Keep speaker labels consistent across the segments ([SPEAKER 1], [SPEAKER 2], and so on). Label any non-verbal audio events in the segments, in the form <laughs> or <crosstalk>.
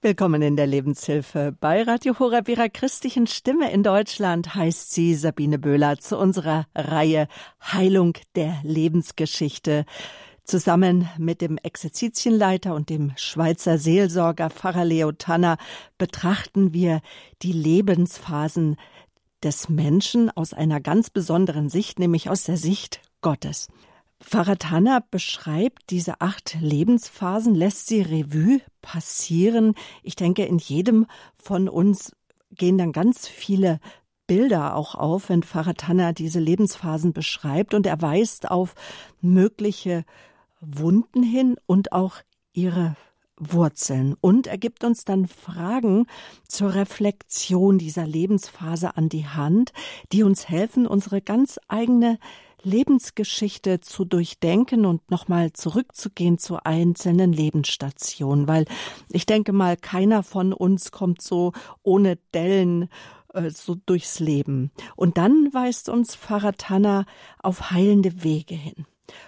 [SPEAKER 1] Willkommen in der Lebenshilfe. Bei Radio Horeb ihrer christlichen Stimme in Deutschland heißt sie Sabine Böhler zu unserer Reihe Heilung der Lebensgeschichte. Zusammen mit dem Exerzitienleiter und dem Schweizer Seelsorger Pfarrer Leo Tanner betrachten wir die Lebensphasen des Menschen aus einer ganz besonderen Sicht, nämlich aus der Sicht Gottes. Pfarrer Tanner beschreibt diese acht Lebensphasen, lässt sie Revue passieren. Ich denke, in jedem von uns gehen dann ganz viele Bilder auch auf, wenn Pfarrer Tanner diese Lebensphasen beschreibt und er weist auf mögliche Wunden hin und auch ihre Wurzeln. Und er gibt uns dann Fragen zur Reflexion dieser Lebensphase an die Hand, die uns helfen, unsere ganz eigene Lebensgeschichte zu durchdenken und nochmal zurückzugehen zu einzelnen Lebensstationen, weil ich denke mal, keiner von uns kommt so ohne Dellen äh, so durchs Leben. Und dann weist uns Tanner auf heilende Wege hin.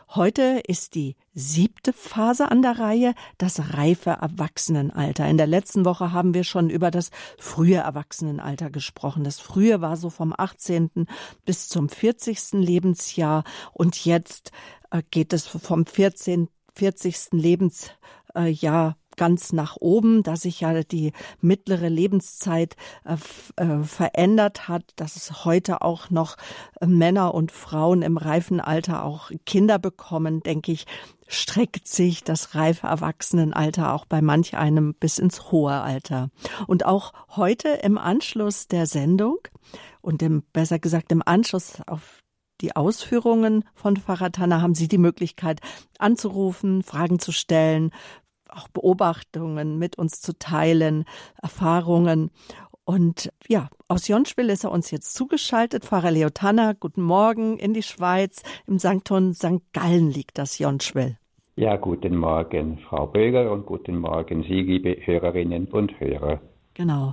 [SPEAKER 1] Heute ist die siebte Phase an der Reihe, das reife Erwachsenenalter. In der letzten Woche haben wir schon über das frühe Erwachsenenalter gesprochen. Das frühe war so vom 18. bis zum 40. Lebensjahr und jetzt äh, geht es vom 14. 40. Lebensjahr ganz nach oben, da sich ja die mittlere Lebenszeit äh, äh, verändert hat, dass es heute auch noch äh, Männer und Frauen im reifen Alter auch Kinder bekommen, denke ich, streckt sich das reife Erwachsenenalter auch bei manch einem bis ins hohe Alter. Und auch heute im Anschluss der Sendung und im, besser gesagt im Anschluss auf die Ausführungen von Tanner haben Sie die Möglichkeit anzurufen, Fragen zu stellen, auch Beobachtungen mit uns zu teilen, Erfahrungen. Und ja, aus Jonschwil ist er uns jetzt zugeschaltet. Pfarrer Leo Tanner, guten Morgen in die Schweiz. Im Sankton St. Gallen liegt das Jonschwil.
[SPEAKER 2] Ja, guten Morgen, Frau Böger, und guten Morgen, Sie, liebe Hörerinnen und Hörer.
[SPEAKER 1] Genau.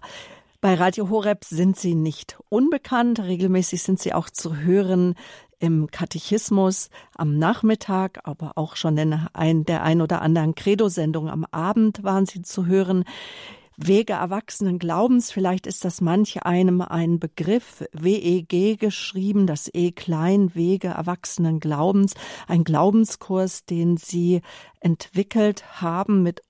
[SPEAKER 1] Bei Radio Horeb sind Sie nicht unbekannt. Regelmäßig sind Sie auch zu hören im Katechismus am Nachmittag, aber auch schon in ein, der ein oder anderen Credo-Sendung am Abend waren sie zu hören. Wege erwachsenen Glaubens, vielleicht ist das manch einem ein Begriff, WEG geschrieben, das E klein, Wege erwachsenen Glaubens, ein Glaubenskurs, den Sie entwickelt haben mit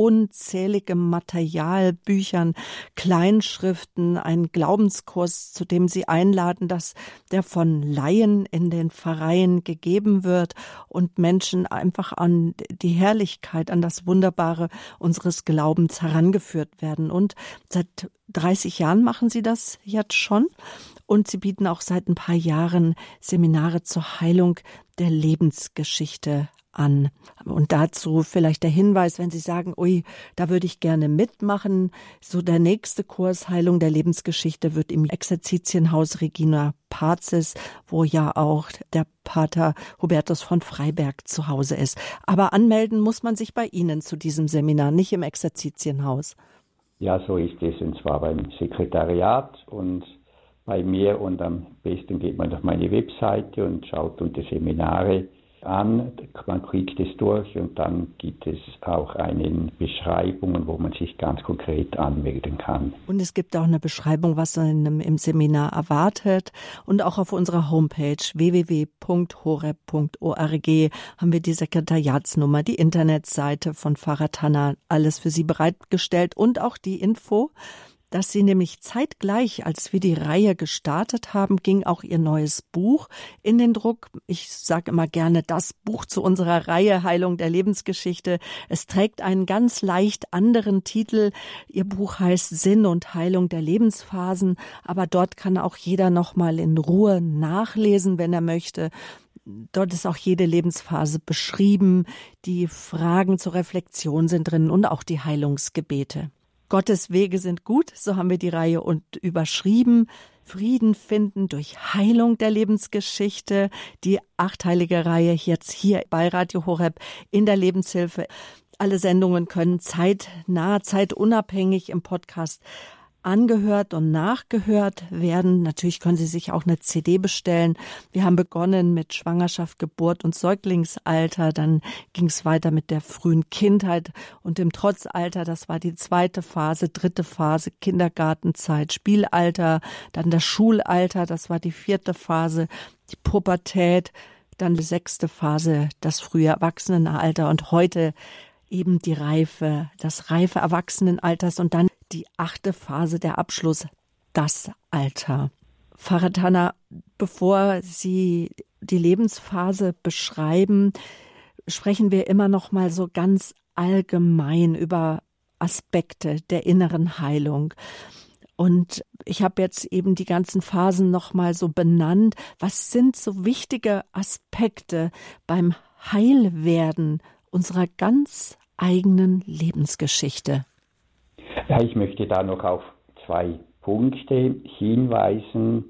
[SPEAKER 1] unzähligem Material, Büchern, Kleinschriften, ein Glaubenskurs, zu dem Sie einladen, dass der von Laien in den Pfarreien gegeben wird und Menschen einfach an die Herrlichkeit, an das Wunderbare unseres Glaubens herangeführt werden. Und seit 30 Jahren machen Sie das jetzt schon. Und Sie bieten auch seit ein paar Jahren Seminare zur Heilung der Lebensgeschichte an. Und dazu vielleicht der Hinweis, wenn Sie sagen, ui, da würde ich gerne mitmachen. So der nächste Kurs Heilung der Lebensgeschichte wird im Exerzitienhaus Regina Pazis, wo ja auch der Pater Hubertus von Freiberg zu Hause ist. Aber anmelden muss man sich bei Ihnen zu diesem Seminar, nicht im Exerzitienhaus.
[SPEAKER 2] Ja, so ist es, und zwar beim Sekretariat und bei mir und am besten geht man auf meine Webseite und schaut unter Seminare an, man kriegt es durch und dann gibt es auch eine Beschreibung, wo man sich ganz konkret anmelden kann.
[SPEAKER 1] Und es gibt auch eine Beschreibung, was einem im Seminar erwartet. Und auch auf unserer Homepage www.horeb.org haben wir die Sekretariatsnummer, die Internetseite von Tanner, alles für Sie bereitgestellt und auch die Info dass sie nämlich zeitgleich, als wir die Reihe gestartet haben, ging auch ihr neues Buch in den Druck. Ich sage immer gerne das Buch zu unserer Reihe Heilung der Lebensgeschichte. Es trägt einen ganz leicht anderen Titel. Ihr Buch heißt Sinn und Heilung der Lebensphasen, aber dort kann auch jeder noch mal in Ruhe nachlesen, wenn er möchte. Dort ist auch jede Lebensphase beschrieben. Die Fragen zur Reflexion sind drin und auch die Heilungsgebete. Gottes Wege sind gut, so haben wir die Reihe und überschrieben. Frieden finden durch Heilung der Lebensgeschichte. Die achteilige Reihe jetzt hier bei Radio Horeb in der Lebenshilfe. Alle Sendungen können zeitnah, zeitunabhängig im Podcast angehört und nachgehört werden. Natürlich können Sie sich auch eine CD bestellen. Wir haben begonnen mit Schwangerschaft, Geburt und Säuglingsalter. Dann ging es weiter mit der frühen Kindheit und dem Trotzalter. Das war die zweite Phase, dritte Phase, Kindergartenzeit, Spielalter. Dann das Schulalter. Das war die vierte Phase, die Pubertät. Dann die sechste Phase, das frühe Erwachsenenalter und heute eben die Reife, das reife Erwachsenenalters und dann die achte Phase, der Abschluss, das Alter. Faratana, bevor Sie die Lebensphase beschreiben, sprechen wir immer noch mal so ganz allgemein über Aspekte der inneren Heilung. Und ich habe jetzt eben die ganzen Phasen noch mal so benannt. Was sind so wichtige Aspekte beim Heilwerden unserer ganz eigenen Lebensgeschichte?
[SPEAKER 2] Ja, ich möchte da noch auf zwei Punkte hinweisen.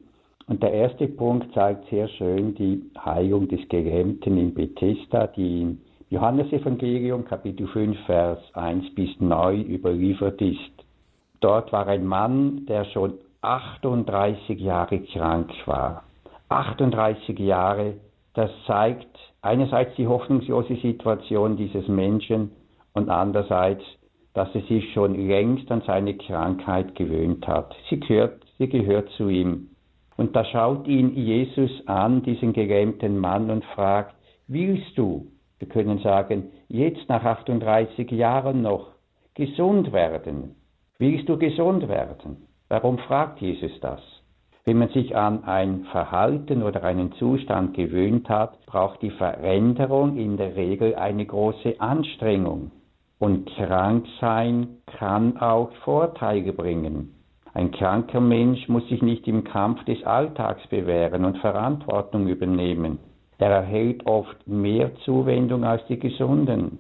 [SPEAKER 2] Und der erste Punkt zeigt sehr schön die Heilung des Gelähmten in Bethesda, die im Johannesevangelium Kapitel 5 Vers 1 bis 9 überliefert ist. Dort war ein Mann, der schon 38 Jahre krank war. 38 Jahre, das zeigt einerseits die hoffnungslose Situation dieses Menschen und andererseits dass er sich schon längst an seine Krankheit gewöhnt hat. Sie gehört, sie gehört zu ihm. Und da schaut ihn Jesus an, diesen gelähmten Mann, und fragt, willst du, wir können sagen, jetzt nach 38 Jahren noch gesund werden? Willst du gesund werden? Warum fragt Jesus das? Wenn man sich an ein Verhalten oder einen Zustand gewöhnt hat, braucht die Veränderung in der Regel eine große Anstrengung. Und krank sein kann auch Vorteile bringen. Ein kranker Mensch muss sich nicht im Kampf des Alltags bewähren und Verantwortung übernehmen. Er erhält oft mehr Zuwendung als die Gesunden.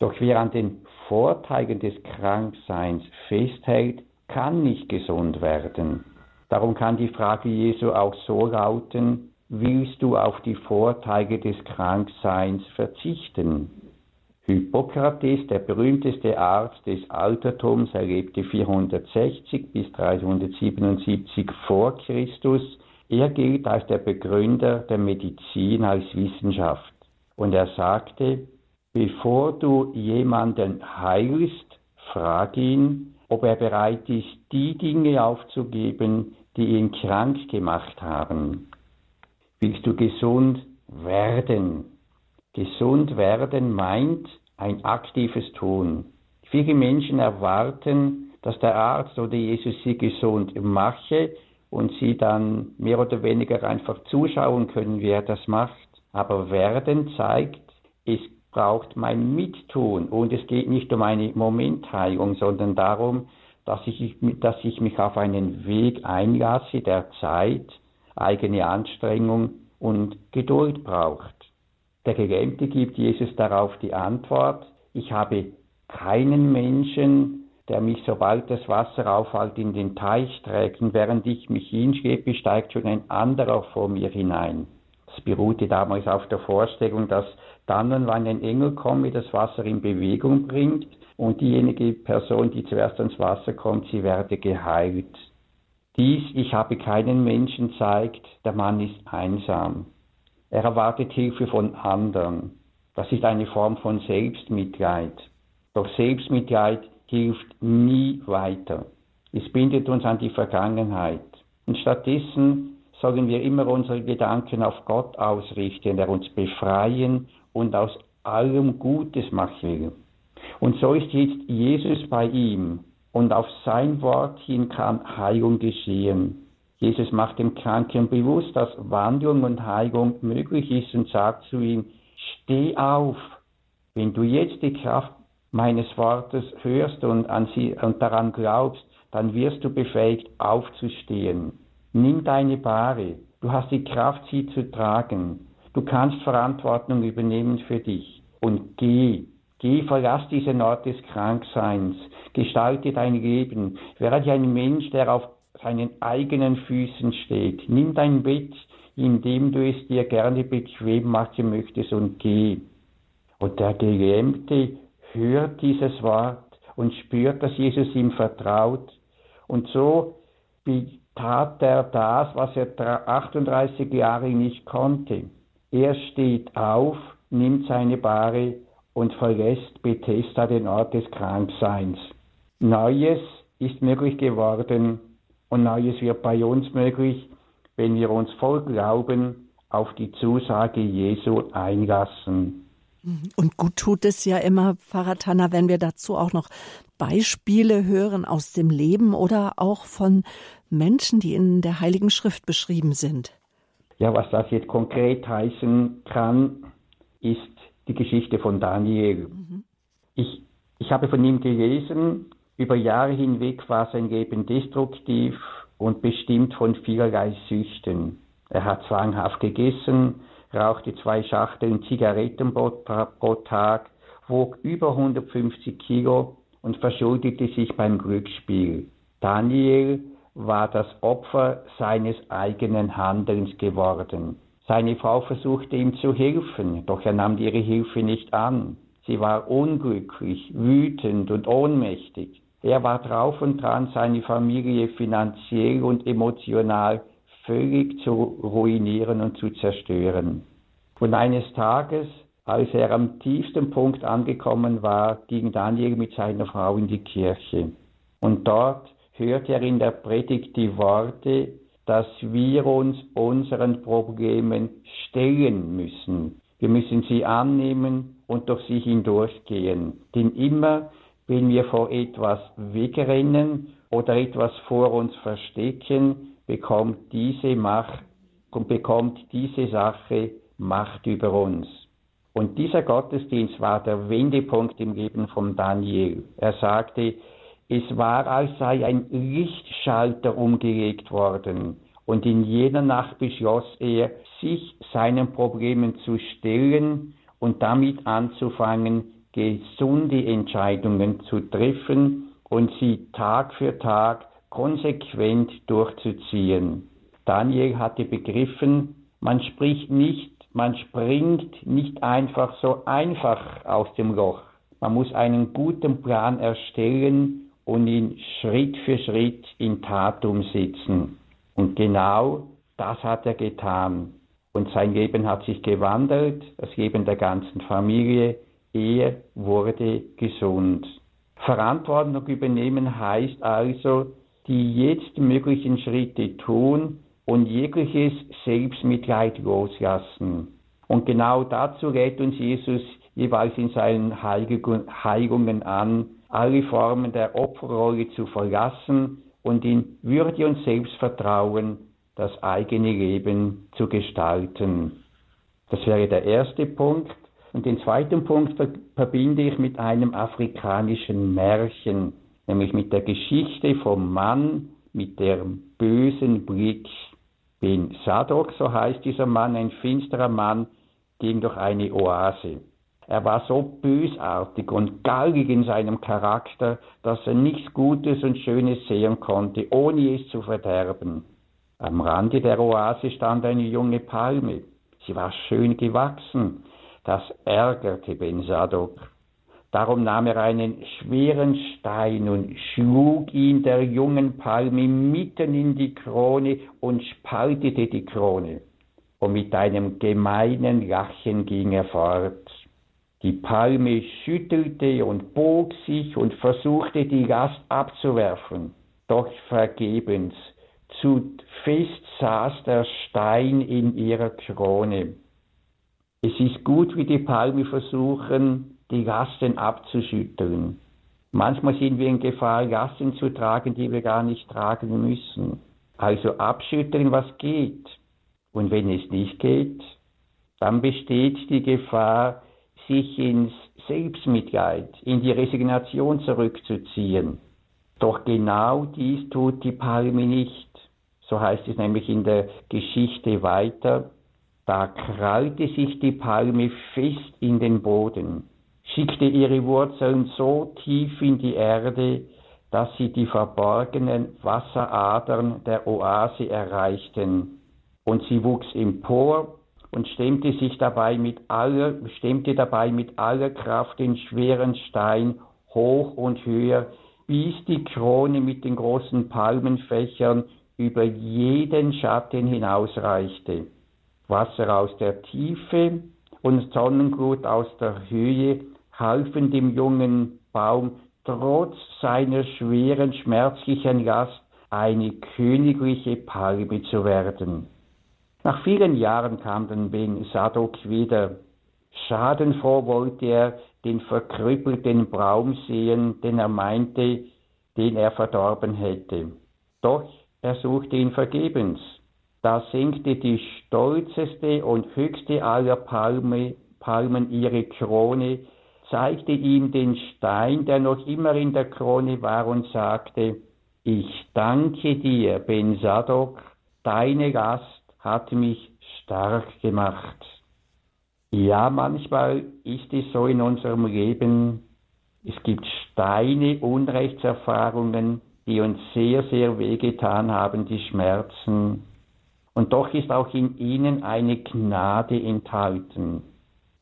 [SPEAKER 2] Doch wer an den Vorteilen des Krankseins festhält, kann nicht gesund werden. Darum kann die Frage Jesu auch so lauten, willst du auf die Vorteile des Krankseins verzichten? Hippokrates, der berühmteste Arzt des Altertums, er lebte 460 bis 377 vor Christus. Er gilt als der Begründer der Medizin als Wissenschaft. Und er sagte, bevor du jemanden heilst, frag ihn, ob er bereit ist, die Dinge aufzugeben, die ihn krank gemacht haben. Willst du gesund werden? Gesund werden meint ein aktives Tun. Viele Menschen erwarten, dass der Arzt oder Jesus sie gesund mache und sie dann mehr oder weniger einfach zuschauen können, wie er das macht. Aber werden zeigt, es braucht mein Mittun und es geht nicht um eine Momentheilung, sondern darum, dass ich, dass ich mich auf einen Weg einlasse, der Zeit, eigene Anstrengung und Geduld braucht. Der Gelähmte gibt Jesus darauf die Antwort, ich habe keinen Menschen, der mich, sobald das Wasser auffällt, in den Teich trägt, und während ich mich hinschleppe, steigt schon ein anderer vor mir hinein. Das beruhte damals auf der Vorstellung, dass dann und wann ein Engel komme, das Wasser in Bewegung bringt und diejenige Person, die zuerst ans Wasser kommt, sie werde geheilt. Dies, ich habe keinen Menschen, zeigt, der Mann ist einsam. Er erwartet Hilfe von anderen. Das ist eine Form von Selbstmitleid. Doch Selbstmitleid hilft nie weiter. Es bindet uns an die Vergangenheit. Und stattdessen sollen wir immer unsere Gedanken auf Gott ausrichten, der uns befreien und aus allem Gutes machen will. Und so ist jetzt Jesus bei ihm und auf sein Wort hin kann Heilung geschehen. Jesus macht dem Kranken bewusst, dass Wandlung und Heilung möglich ist und sagt zu ihm, steh auf. Wenn du jetzt die Kraft meines Wortes hörst und an sie und daran glaubst, dann wirst du befähigt aufzustehen. Nimm deine Bahre. Du hast die Kraft, sie zu tragen. Du kannst Verantwortung übernehmen für dich. Und geh. Geh, verlass diesen Ort des Krankseins. Gestalte dein Leben. Werde ein Mensch, der auf seinen eigenen Füßen steht. Nimm dein Bett, indem du es dir gerne bequem machen möchtest und geh. Und der Gelähmte hört dieses Wort und spürt, dass Jesus ihm vertraut Und so tat er das, was er 38 Jahre nicht konnte. Er steht auf, nimmt seine Bahre und verlässt Bethesda den Ort des Krankseins. Neues ist möglich geworden und Neues wird bei uns möglich, wenn wir uns voll Glauben auf die Zusage Jesu einlassen.
[SPEAKER 1] Und gut tut es ja immer, Pfarrer Tanner, wenn wir dazu auch noch Beispiele hören aus dem Leben oder auch von Menschen, die in der Heiligen Schrift beschrieben sind.
[SPEAKER 2] Ja, was das jetzt konkret heißen kann, ist die Geschichte von Daniel. Mhm. Ich, ich habe von ihm gelesen, über Jahre hinweg war sein Leben destruktiv und bestimmt von vielerlei Süchten. Er hat zwanghaft gegessen, rauchte zwei Schachteln Zigaretten pro Tag, wog über 150 Kilo und verschuldete sich beim Glücksspiel. Daniel war das Opfer seines eigenen Handelns geworden. Seine Frau versuchte ihm zu helfen, doch er nahm ihre Hilfe nicht an. Sie war unglücklich, wütend und ohnmächtig. Er war drauf und dran, seine Familie finanziell und emotional völlig zu ruinieren und zu zerstören. Und eines Tages, als er am tiefsten Punkt angekommen war, ging Daniel mit seiner Frau in die Kirche. Und dort hörte er in der Predigt die Worte, dass wir uns unseren Problemen stellen müssen. Wir müssen sie annehmen und durch sie hindurchgehen. Denn immer, wenn wir vor etwas wegrennen oder etwas vor uns verstecken, bekommt diese Macht und bekommt diese Sache Macht über uns. Und dieser Gottesdienst war der Wendepunkt im Leben von Daniel. Er sagte, es war, als sei ein Lichtschalter umgelegt worden. Und in jener Nacht beschloss er, sich seinen Problemen zu stellen und damit anzufangen, gesunde Entscheidungen zu treffen und sie Tag für Tag konsequent durchzuziehen. Daniel hatte begriffen, man spricht nicht, man springt nicht einfach so einfach aus dem Loch. Man muss einen guten Plan erstellen und ihn Schritt für Schritt in Tat umsetzen. Und genau das hat er getan. Und sein Leben hat sich gewandelt, das Leben der ganzen Familie. Er wurde gesund. Verantwortung übernehmen heißt also, die jetzt möglichen Schritte tun und jegliches Selbstmitleid loslassen. Und genau dazu rät uns Jesus jeweils in seinen Heiligungen an, alle Formen der Opferrolle zu verlassen und in Würde und Selbstvertrauen das eigene Leben zu gestalten. Das wäre der erste Punkt. Und den zweiten Punkt verbinde ich mit einem afrikanischen Märchen, nämlich mit der Geschichte vom Mann mit dem bösen Blick. Ben Sadok, so heißt dieser Mann, ein finsterer Mann, ging durch eine Oase. Er war so bösartig und gallig in seinem Charakter, dass er nichts Gutes und Schönes sehen konnte, ohne es zu verderben. Am Rande der Oase stand eine junge Palme. Sie war schön gewachsen. Das ärgerte Ben Sadok. Darum nahm er einen schweren Stein und schlug ihn der jungen Palme mitten in die Krone und spaltete die Krone. Und mit einem gemeinen Lachen ging er fort. Die Palme schüttelte und bog sich und versuchte die Last abzuwerfen, doch vergebens. Zu fest saß der Stein in ihrer Krone. Es ist gut, wie die Palme versuchen, die Lasten abzuschütteln. Manchmal sind wir in Gefahr, Lasten zu tragen, die wir gar nicht tragen müssen. Also abschütteln, was geht. Und wenn es nicht geht, dann besteht die Gefahr, sich ins Selbstmitleid, in die Resignation zurückzuziehen. Doch genau dies tut die Palme nicht. So heißt es nämlich in der Geschichte weiter. Da krallte sich die Palme fest in den Boden, schickte ihre Wurzeln so tief in die Erde, dass sie die verborgenen Wasseradern der Oase erreichten. Und sie wuchs empor und stemmte sich dabei mit aller, stemmte dabei mit aller Kraft den schweren Stein hoch und höher, bis die Krone mit den großen Palmenfächern über jeden Schatten hinausreichte. Wasser aus der Tiefe und Sonnenglut aus der Höhe halfen dem jungen Baum trotz seiner schweren, schmerzlichen Last eine königliche Palme zu werden. Nach vielen Jahren kam dann Ben Sadok wieder. Schadenfroh wollte er den verkrüppelten Baum sehen, den er meinte, den er verdorben hätte. Doch er suchte ihn vergebens. Da senkte die stolzeste und höchste aller Palme, Palmen ihre Krone, zeigte ihm den Stein, der noch immer in der Krone war, und sagte, ich danke dir, Ben Sadok, deine Last hat mich stark gemacht. Ja, manchmal ist es so in unserem Leben, es gibt Steine, Unrechtserfahrungen, die uns sehr, sehr wehgetan haben, die Schmerzen. Und doch ist auch in ihnen eine Gnade enthalten.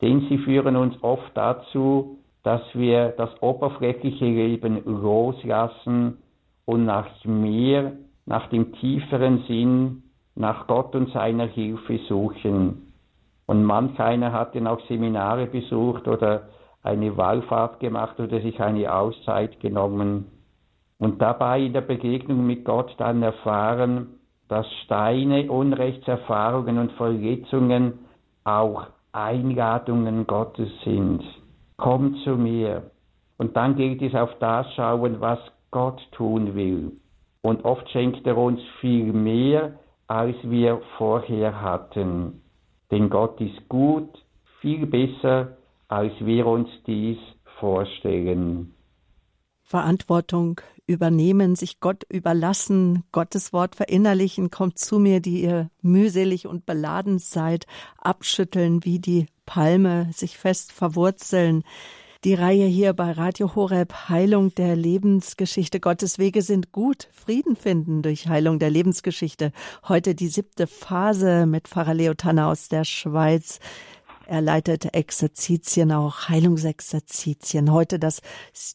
[SPEAKER 2] Denn sie führen uns oft dazu, dass wir das oberflächliche Leben loslassen und nach mehr, nach dem tieferen Sinn, nach Gott und seiner Hilfe suchen. Und manch einer hat dann auch Seminare besucht oder eine Wallfahrt gemacht oder sich eine Auszeit genommen und dabei in der Begegnung mit Gott dann erfahren, dass Steine, Unrechtserfahrungen und Verletzungen auch Einladungen Gottes sind. Komm zu mir. Und dann gilt es auf das schauen, was Gott tun will. Und oft schenkt er uns viel mehr, als wir vorher hatten. Denn Gott ist gut, viel besser, als wir uns dies vorstellen.
[SPEAKER 1] Verantwortung übernehmen, sich Gott überlassen, Gottes Wort verinnerlichen, kommt zu mir, die ihr mühselig und beladen seid, abschütteln wie die Palme, sich fest verwurzeln. Die Reihe hier bei Radio Horeb Heilung der Lebensgeschichte. Gottes Wege sind gut. Frieden finden durch Heilung der Lebensgeschichte. Heute die siebte Phase mit Pfarrer Leo Tanner aus der Schweiz. Er leitet Exerzitien, auch Heilungsexerzitien. Heute das,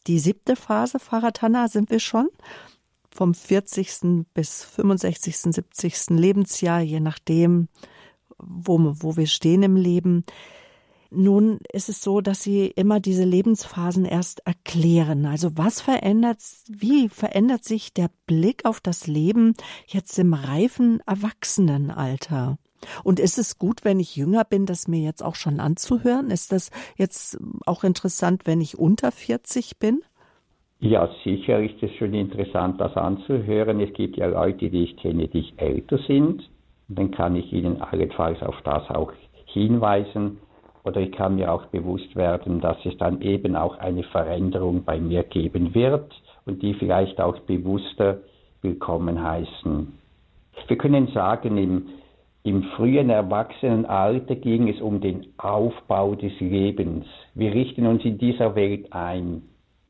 [SPEAKER 1] die siebte Phase, Tanner, sind wir schon. Vom 40. bis 65., 70. Lebensjahr, je nachdem, wo, wo wir stehen im Leben. Nun ist es so, dass Sie immer diese Lebensphasen erst erklären. Also was verändert, wie verändert sich der Blick auf das Leben jetzt im reifen Erwachsenenalter? Und ist es gut, wenn ich jünger bin, das mir jetzt auch schon anzuhören? Ist das jetzt auch interessant, wenn ich unter 40 bin?
[SPEAKER 2] Ja, sicher ist es schon interessant, das anzuhören. Es gibt ja Leute, die ich kenne, die älter sind. Dann kann ich ihnen allenfalls auf das auch hinweisen. Oder ich kann mir auch bewusst werden, dass es dann eben auch eine Veränderung bei mir geben wird und die vielleicht auch bewusster willkommen heißen. Wir können sagen, im im frühen Erwachsenenalter ging es um den Aufbau des Lebens. Wir richten uns in dieser Welt ein.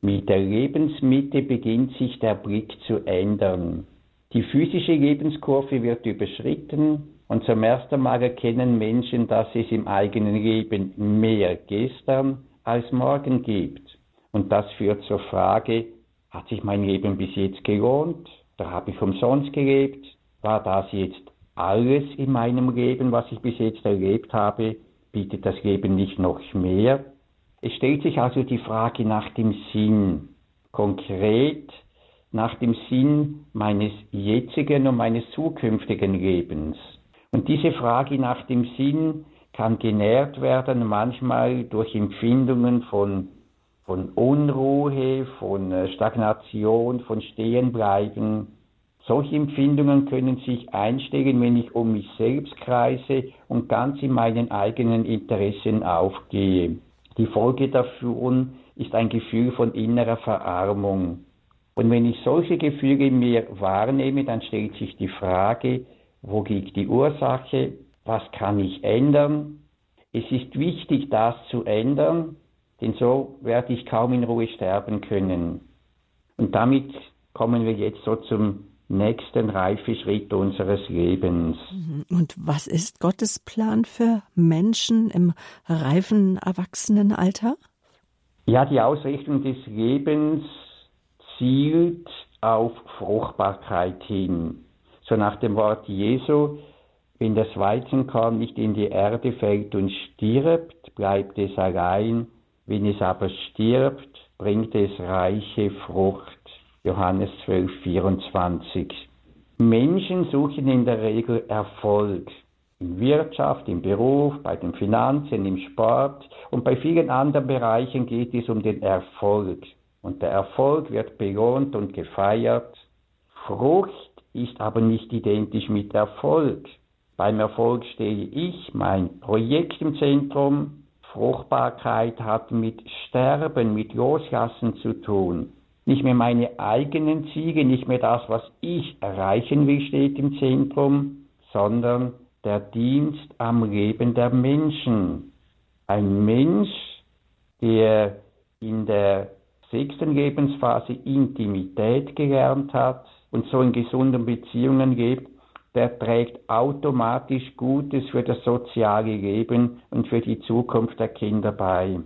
[SPEAKER 2] Mit der Lebensmitte beginnt sich der Blick zu ändern. Die physische Lebenskurve wird überschritten und zum ersten Mal erkennen Menschen, dass es im eigenen Leben mehr gestern als morgen gibt. Und das führt zur Frage, hat sich mein Leben bis jetzt gelohnt? Da habe ich umsonst gelebt? War das jetzt alles in meinem Leben, was ich bis jetzt erlebt habe, bietet das Leben nicht noch mehr. Es stellt sich also die Frage nach dem Sinn, konkret nach dem Sinn meines jetzigen und meines zukünftigen Lebens. Und diese Frage nach dem Sinn kann genährt werden, manchmal durch Empfindungen von, von Unruhe, von äh, Stagnation, von Stehenbleiben, solche Empfindungen können sich einstellen, wenn ich um mich selbst kreise und ganz in meinen eigenen Interessen aufgehe. Die Folge davon ist ein Gefühl von innerer Verarmung. Und wenn ich solche Gefühle in mir wahrnehme, dann stellt sich die Frage, wo liegt die Ursache? Was kann ich ändern? Es ist wichtig, das zu ändern, denn so werde ich kaum in Ruhe sterben können. Und damit kommen wir jetzt so zum nächsten Reifeschritt unseres Lebens.
[SPEAKER 1] Mhm. Und was ist Gottes Plan für Menschen im reifen Erwachsenenalter?
[SPEAKER 2] Ja, die Ausrichtung des Lebens zielt auf Fruchtbarkeit hin. So nach dem Wort Jesu, wenn das Weizenkorn nicht in die Erde fällt und stirbt, bleibt es allein, wenn es aber stirbt, bringt es reiche Frucht. Johannes 12, 24. Menschen suchen in der Regel Erfolg. In Wirtschaft, im Beruf, bei den Finanzen, im Sport und bei vielen anderen Bereichen geht es um den Erfolg. Und der Erfolg wird belohnt und gefeiert. Frucht ist aber nicht identisch mit Erfolg. Beim Erfolg stehe ich, mein Projekt im Zentrum. Fruchtbarkeit hat mit Sterben, mit Loslassen zu tun. Nicht mehr meine eigenen Ziele, nicht mehr das, was ich erreichen will, steht im Zentrum, sondern der Dienst am Leben der Menschen. Ein Mensch, der in der sechsten Lebensphase Intimität gelernt hat und so in gesunden Beziehungen lebt, der trägt automatisch Gutes für das soziale Leben und für die Zukunft der Kinder bei.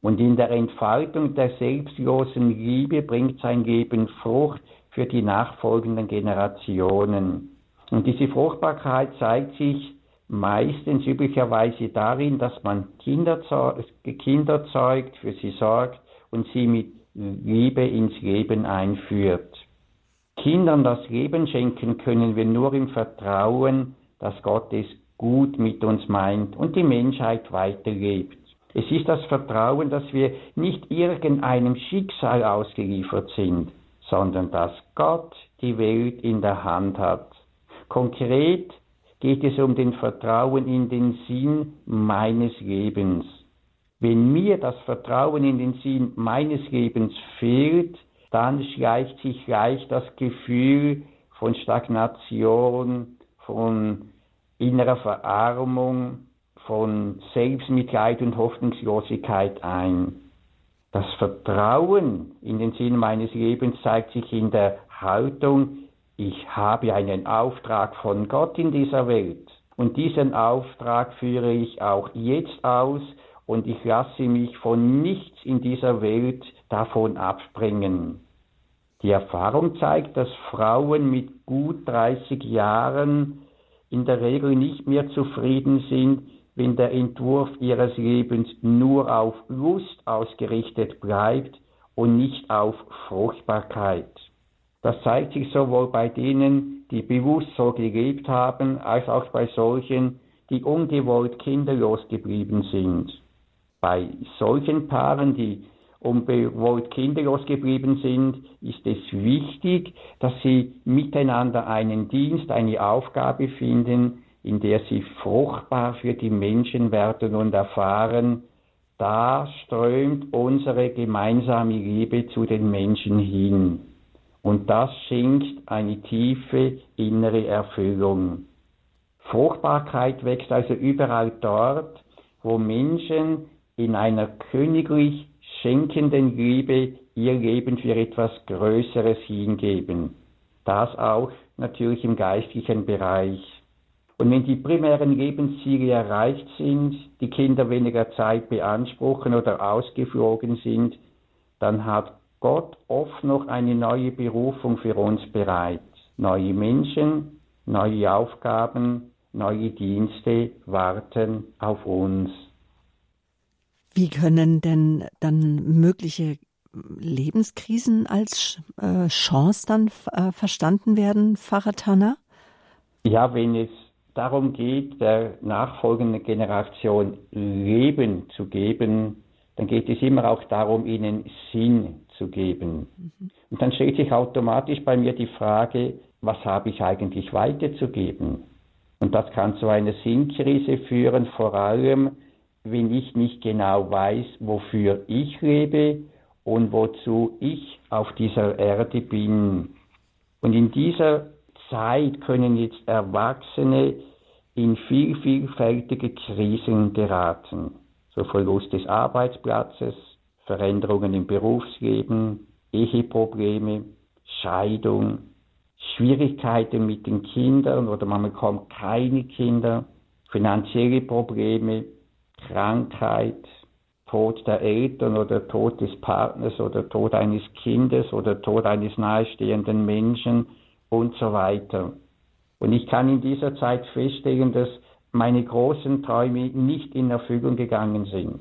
[SPEAKER 2] Und in der Entfaltung der selbstlosen Liebe bringt sein Leben Frucht für die nachfolgenden Generationen. Und diese Fruchtbarkeit zeigt sich meistens üblicherweise darin, dass man Kinder, Kinder zeugt, für sie sorgt und sie mit Liebe ins Leben einführt. Kindern das Leben schenken können wir nur im Vertrauen, dass Gott es gut mit uns meint und die Menschheit weiterlebt. Es ist das Vertrauen, dass wir nicht irgendeinem Schicksal ausgeliefert sind, sondern dass Gott die Welt in der Hand hat. Konkret geht es um den Vertrauen in den Sinn meines Lebens. Wenn mir das Vertrauen in den Sinn meines Lebens fehlt, dann schleicht sich leicht das Gefühl von Stagnation, von innerer Verarmung, von Selbstmitleid und Hoffnungslosigkeit ein. Das Vertrauen in den Sinn meines Lebens zeigt sich in der Haltung, ich habe einen Auftrag von Gott in dieser Welt und diesen Auftrag führe ich auch jetzt aus und ich lasse mich von nichts in dieser Welt davon abspringen. Die Erfahrung zeigt, dass Frauen mit gut 30 Jahren in der Regel nicht mehr zufrieden sind, wenn der Entwurf ihres Lebens nur auf Lust ausgerichtet bleibt und nicht auf Fruchtbarkeit. Das zeigt sich sowohl bei denen, die bewusst so gelebt haben, als auch bei solchen, die ungewollt kinderlos geblieben sind. Bei solchen Paaren, die ungewollt kinderlos geblieben sind, ist es wichtig, dass sie miteinander einen Dienst, eine Aufgabe finden, in der sie fruchtbar für die Menschen werden und erfahren, da strömt unsere gemeinsame Liebe zu den Menschen hin. Und das schenkt eine tiefe innere Erfüllung. Fruchtbarkeit wächst also überall dort, wo Menschen in einer königlich schenkenden Liebe ihr Leben für etwas Größeres hingeben. Das auch natürlich im geistlichen Bereich. Und wenn die primären Lebensziele erreicht sind, die Kinder weniger Zeit beanspruchen oder ausgeflogen sind, dann hat Gott oft noch eine neue Berufung für uns bereit. Neue Menschen, neue Aufgaben, neue Dienste warten auf uns.
[SPEAKER 1] Wie können denn dann mögliche Lebenskrisen als äh, Chance dann äh, verstanden werden, Pfarrer Tanner?
[SPEAKER 2] Ja, wenn es darum geht, der nachfolgenden Generation Leben zu geben, dann geht es immer auch darum, ihnen Sinn zu geben. Mhm. Und dann stellt sich automatisch bei mir die Frage, was habe ich eigentlich weiterzugeben? Und das kann zu einer Sinnkrise führen, vor allem, wenn ich nicht genau weiß, wofür ich lebe und wozu ich auf dieser Erde bin. Und in dieser Zeit können jetzt Erwachsene in viel, vielfältige Krisen geraten. So Verlust des Arbeitsplatzes, Veränderungen im Berufsleben, Eheprobleme, Scheidung, Schwierigkeiten mit den Kindern oder man bekommt keine Kinder, finanzielle Probleme, Krankheit, Tod der Eltern oder Tod des Partners oder Tod eines Kindes oder Tod eines nahestehenden Menschen und so weiter. Und ich kann in dieser Zeit feststellen, dass meine großen Träume nicht in Erfüllung gegangen sind.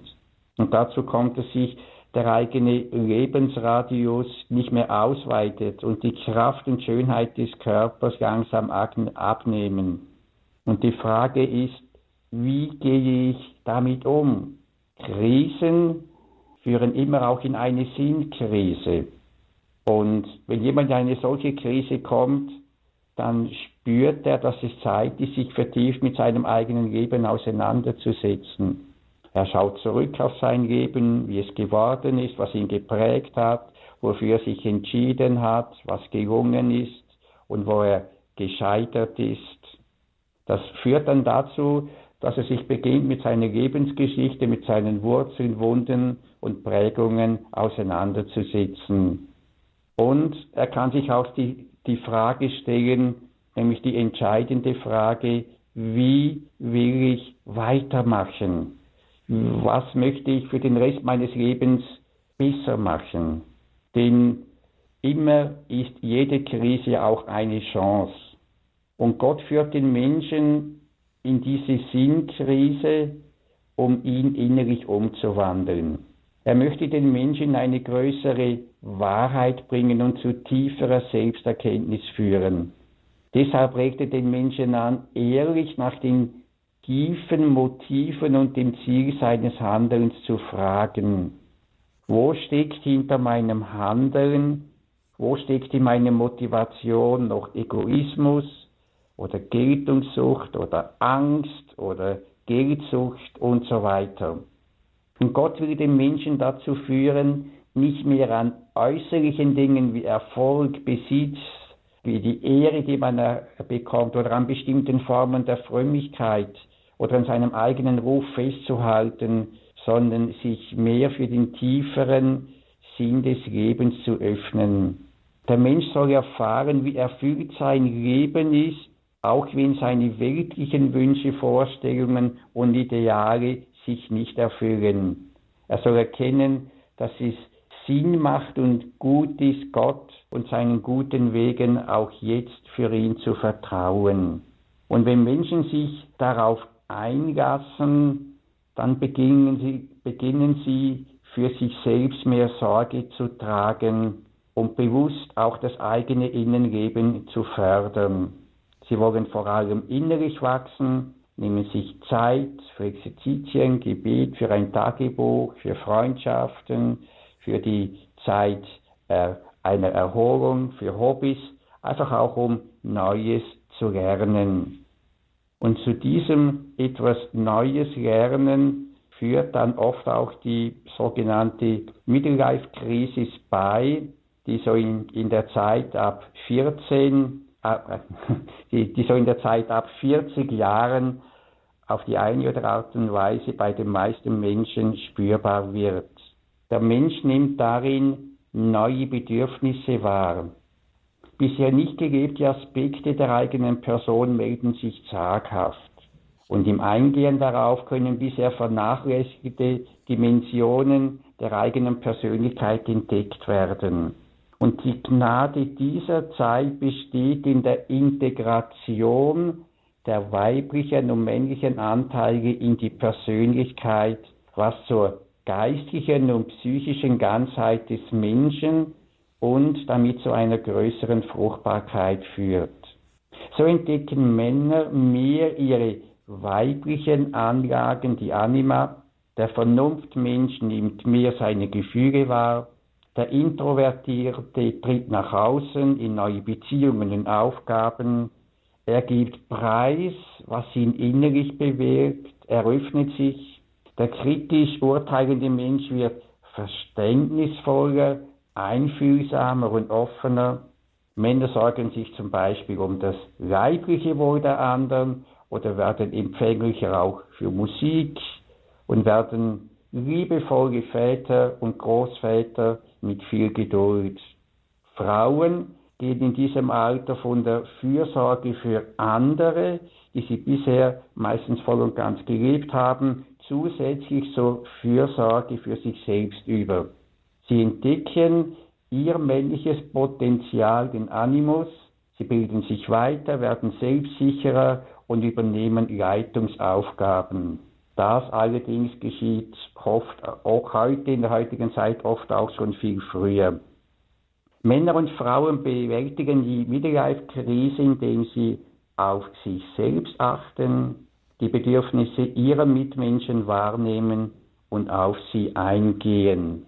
[SPEAKER 2] Und dazu kommt, dass sich der eigene Lebensradius nicht mehr ausweitet und die Kraft und Schönheit des Körpers langsam abnehmen. Und die Frage ist, wie gehe ich damit um? Krisen führen immer auch in eine Sinnkrise. Und wenn jemand in eine solche Krise kommt, dann spürt er, dass es Zeit ist, sich vertieft mit seinem eigenen Leben auseinanderzusetzen. Er schaut zurück auf sein Leben, wie es geworden ist, was ihn geprägt hat, wofür er sich entschieden hat, was gelungen ist und wo er gescheitert ist. Das führt dann dazu, dass er sich beginnt, mit seiner Lebensgeschichte, mit seinen Wurzeln, Wunden und Prägungen auseinanderzusetzen. Und er kann sich auch die, die Frage stellen, nämlich die entscheidende Frage, wie will ich weitermachen? Was möchte ich für den Rest meines Lebens besser machen? Denn immer ist jede Krise auch eine Chance. Und Gott führt den Menschen in diese Sinnkrise, um ihn innerlich umzuwandeln. Er möchte den Menschen in eine größere Wahrheit bringen und zu tieferer Selbsterkenntnis führen. Deshalb regt er den Menschen an, ehrlich nach den tiefen Motiven und dem Ziel seines Handelns zu fragen. Wo steckt hinter meinem Handeln, wo steckt in meiner Motivation noch Egoismus oder Geltungssucht oder Angst oder Geldsucht und so weiter. Und Gott will den Menschen dazu führen, nicht mehr an äußerlichen Dingen wie Erfolg, Besitz, wie die Ehre, die man bekommt, oder an bestimmten Formen der Frömmigkeit oder an seinem eigenen Ruf festzuhalten, sondern sich mehr für den tieferen Sinn des Lebens zu öffnen. Der Mensch soll erfahren, wie erfüllt sein Leben ist, auch wenn seine weltlichen Wünsche, Vorstellungen und Ideale sich nicht erfüllen. Er soll erkennen, dass es Sinn macht und gut ist, Gott und seinen guten Wegen auch jetzt für ihn zu vertrauen. Und wenn Menschen sich darauf einlassen, dann beginnen sie, beginnen sie für sich selbst mehr Sorge zu tragen und bewusst auch das eigene Innenleben zu fördern. Sie wollen vor allem innerlich wachsen, nehmen sich Zeit für Exerzitien, Gebet, für ein Tagebuch, für Freundschaften, für die Zeit äh, einer Erholung, für Hobbys, einfach auch um Neues zu lernen. Und zu diesem etwas Neues Lernen führt dann oft auch die sogenannte Midlife-Krise bei, die so in, in der Zeit ab 14, äh, <laughs> die, die so in der Zeit ab 40 Jahren auf die eine oder andere Weise bei den meisten Menschen spürbar wird. Der Mensch nimmt darin neue Bedürfnisse wahr. Bisher nicht gelebte Aspekte der eigenen Person melden sich zaghaft. Und im Eingehen darauf können bisher vernachlässigte Dimensionen der eigenen Persönlichkeit entdeckt werden. Und die Gnade dieser Zeit besteht in der Integration der weiblichen und männlichen Anteile in die Persönlichkeit, was zur geistlichen und psychischen Ganzheit des Menschen und damit zu einer größeren Fruchtbarkeit führt. So entdecken Männer mehr ihre weiblichen Anlagen, die Anima, der Vernunftmensch nimmt mehr seine Gefühle wahr, der Introvertierte tritt nach außen in neue Beziehungen und Aufgaben, er gibt Preis, was ihn innerlich bewirkt, er öffnet sich, der kritisch urteilende Mensch wird verständnisvoller, einfühlsamer und offener. Männer sorgen sich zum Beispiel um das leibliche Wohl der anderen oder werden empfänglicher auch für Musik und werden liebevolle Väter und Großväter mit viel Geduld. Frauen gehen in diesem Alter von der Fürsorge für andere, die sie bisher meistens voll und ganz gelebt haben, zusätzlich zur Fürsorge für sich selbst über. Sie entdecken ihr männliches Potenzial, den Animus, sie bilden sich weiter, werden selbstsicherer und übernehmen Leitungsaufgaben. Das allerdings geschieht oft, auch heute in der heutigen Zeit oft auch schon viel früher. Männer und Frauen bewältigen die Midlife-Krise, indem sie auf sich selbst achten, die Bedürfnisse ihrer Mitmenschen wahrnehmen und auf sie eingehen.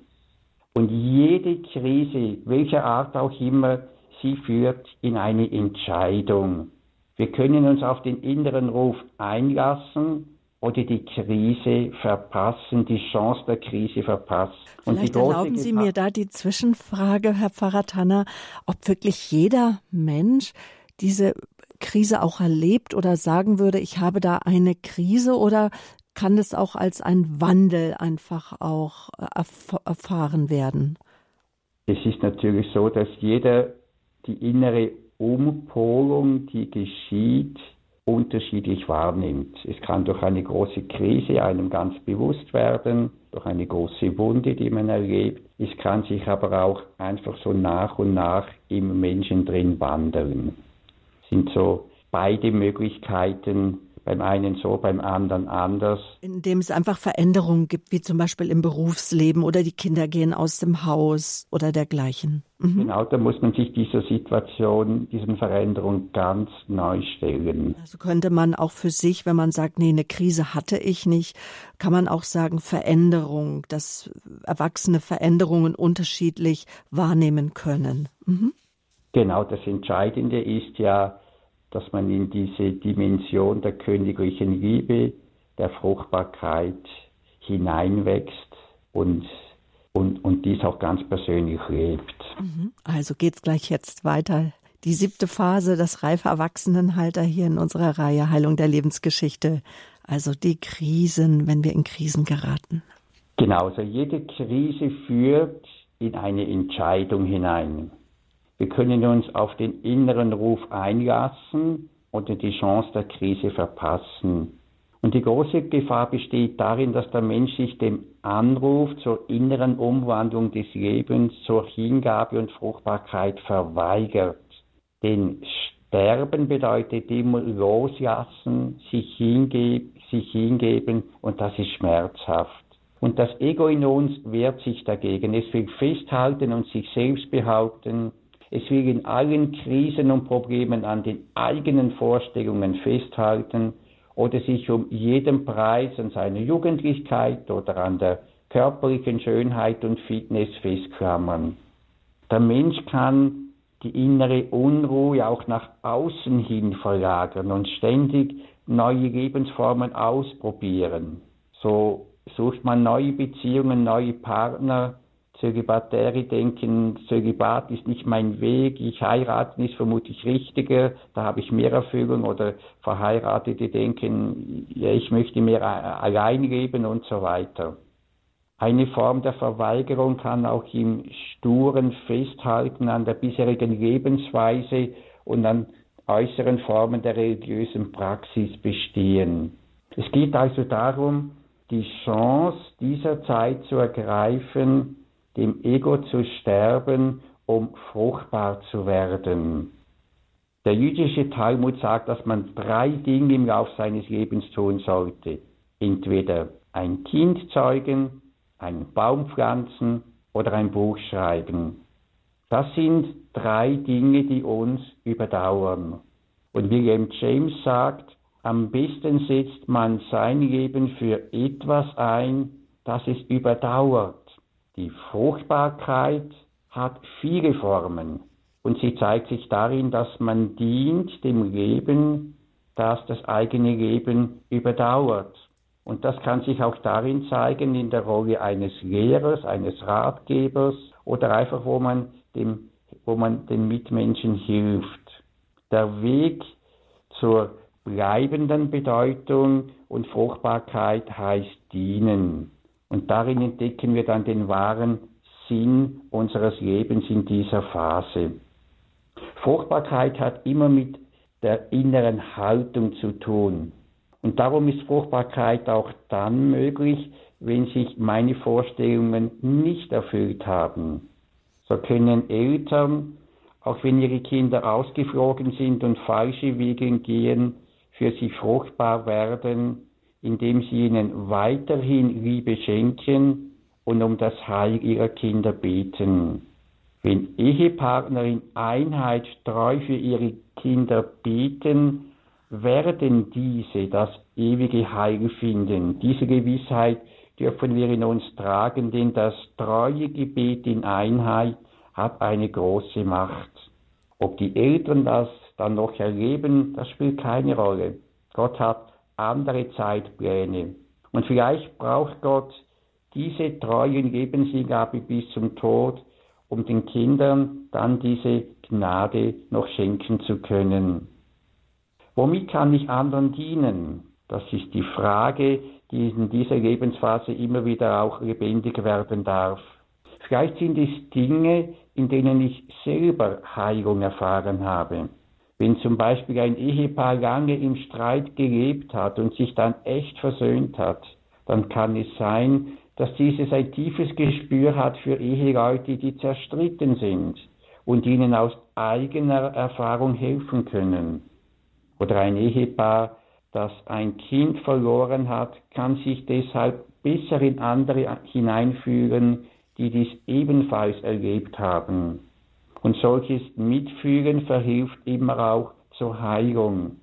[SPEAKER 2] Und jede Krise, welcher Art auch immer, sie führt in eine Entscheidung. Wir können uns auf den inneren Ruf einlassen oder die Krise verpassen, die Chance der Krise verpassen.
[SPEAKER 1] Vielleicht erlauben Sie mir da die Zwischenfrage, Herr Pfarrer Tanner, ob wirklich jeder Mensch diese Krise auch erlebt oder sagen würde, ich habe da eine Krise oder kann es auch als ein Wandel einfach auch äh, erf erfahren werden?
[SPEAKER 2] Es ist natürlich so, dass jeder die innere Umpolung, die geschieht, unterschiedlich wahrnimmt. Es kann durch eine große Krise einem ganz bewusst werden, durch eine große Wunde, die man erlebt. Es kann sich aber auch einfach so nach und nach im Menschen drin wandeln. Sind so beide Möglichkeiten, beim einen so, beim anderen anders.
[SPEAKER 1] Indem es einfach Veränderungen gibt, wie zum Beispiel im Berufsleben oder die Kinder gehen aus dem Haus oder dergleichen.
[SPEAKER 2] Mhm. Genau, da muss man sich dieser Situation, diesen Veränderungen ganz neu stellen.
[SPEAKER 1] Also könnte man auch für sich, wenn man sagt, nee, eine Krise hatte ich nicht, kann man auch sagen Veränderung, dass Erwachsene Veränderungen unterschiedlich wahrnehmen können. Mhm.
[SPEAKER 2] Genau, das Entscheidende ist ja, dass man in diese Dimension der königlichen Liebe, der Fruchtbarkeit hineinwächst und, und, und dies auch ganz persönlich lebt.
[SPEAKER 1] Mhm. Also geht's gleich jetzt weiter. Die siebte Phase, das reife Erwachsenenhalter hier in unserer Reihe Heilung der Lebensgeschichte. Also die Krisen, wenn wir in Krisen geraten.
[SPEAKER 2] Genau, also jede Krise führt in eine Entscheidung hinein. Wir können uns auf den inneren Ruf einlassen oder die Chance der Krise verpassen. Und die große Gefahr besteht darin, dass der Mensch sich dem Anruf zur inneren Umwandlung des Lebens, zur Hingabe und Fruchtbarkeit verweigert. Denn Sterben bedeutet immer loslassen, sich, hingeb, sich hingeben und das ist schmerzhaft. Und das Ego in uns wehrt sich dagegen. Es will festhalten und sich selbst behaupten, es will in allen Krisen und Problemen an den eigenen Vorstellungen festhalten oder sich um jeden Preis an seiner Jugendlichkeit oder an der körperlichen Schönheit und Fitness festklammern. Der Mensch kann die innere Unruhe auch nach außen hin verlagern und ständig neue Lebensformen ausprobieren. So sucht man neue Beziehungen, neue Partner, Zölibatäre denken, Zölibat ist nicht mein Weg, ich heiraten ist vermutlich richtiger, da habe ich mehr Erfüllung oder Verheiratete denken, ja, ich möchte mehr allein leben und so weiter. Eine Form der Verweigerung kann auch im sturen Festhalten an der bisherigen Lebensweise und an äußeren Formen der religiösen Praxis bestehen. Es geht also darum, die Chance dieser Zeit zu ergreifen, dem Ego zu sterben, um fruchtbar zu werden. Der jüdische Talmud sagt, dass man drei Dinge im Lauf seines Lebens tun sollte. Entweder ein Kind zeugen, einen Baum pflanzen oder ein Buch schreiben. Das sind drei Dinge, die uns überdauern. Und William James sagt, am besten setzt man sein Leben für etwas ein, das es überdauert. Die Fruchtbarkeit hat viele Formen und sie zeigt sich darin, dass man dient dem Leben, das das eigene Leben überdauert. Und das kann sich auch darin zeigen, in der Rolle eines Lehrers, eines Ratgebers oder einfach, wo man dem, wo man den Mitmenschen hilft. Der Weg zur bleibenden Bedeutung und Fruchtbarkeit heißt dienen. Und darin entdecken wir dann den wahren Sinn unseres Lebens in dieser Phase. Fruchtbarkeit hat immer mit der inneren Haltung zu tun. Und darum ist Fruchtbarkeit auch dann möglich, wenn sich meine Vorstellungen nicht erfüllt haben. So können Eltern, auch wenn ihre Kinder ausgeflogen sind und falsche Wege gehen, für sie fruchtbar werden, indem sie ihnen weiterhin Liebe schenken und um das Heil ihrer Kinder beten. Wenn Ehepartner in Einheit treu für ihre Kinder beten, werden diese das ewige Heil finden. Diese Gewissheit dürfen wir in uns tragen, denn das treue Gebet in Einheit hat eine große Macht. Ob die Eltern das dann noch erleben, das spielt keine Rolle. Gott hat andere Zeitpläne. Und vielleicht braucht Gott diese treuen Lebenshingabe bis zum Tod, um den Kindern dann diese Gnade noch schenken zu können. Womit kann ich anderen dienen? Das ist die Frage, die in dieser Lebensphase immer wieder auch lebendig werden darf. Vielleicht sind es Dinge, in denen ich selber Heilung erfahren habe. Wenn zum Beispiel ein Ehepaar lange im Streit gelebt hat und sich dann echt versöhnt hat, dann kann es sein, dass dieses ein tiefes Gespür hat für Eheleute, die zerstritten sind und ihnen aus eigener Erfahrung helfen können. Oder ein Ehepaar, das ein Kind verloren hat, kann sich deshalb besser in andere hineinfühlen, die dies ebenfalls erlebt haben. Und solches Mitfühlen verhilft immer auch zur Heilung.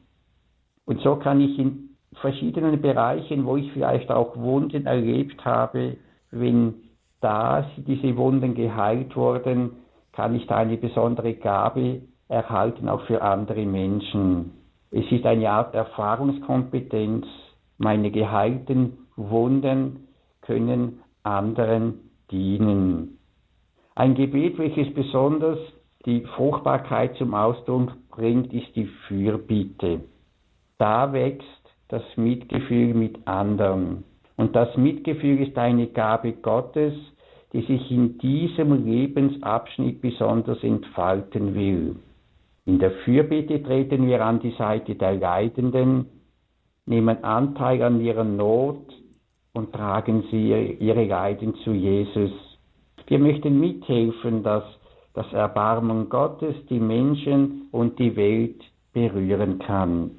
[SPEAKER 2] Und so kann ich in verschiedenen Bereichen, wo ich vielleicht auch Wunden erlebt habe, wenn da diese Wunden geheilt wurden, kann ich da eine besondere Gabe erhalten, auch für andere Menschen. Es ist eine Art Erfahrungskompetenz. Meine geheilten Wunden können anderen dienen. Ein Gebet, welches besonders die Fruchtbarkeit zum Ausdruck bringt, ist die Fürbitte. Da wächst das Mitgefühl mit anderen. Und das Mitgefühl ist eine Gabe Gottes, die sich in diesem Lebensabschnitt besonders entfalten will. In der Fürbitte treten wir an die Seite der Leidenden, nehmen Anteil an ihrer Not und tragen sie ihre Leiden zu Jesus. Wir möchten mithelfen, dass das Erbarmen Gottes die Menschen und die Welt berühren kann.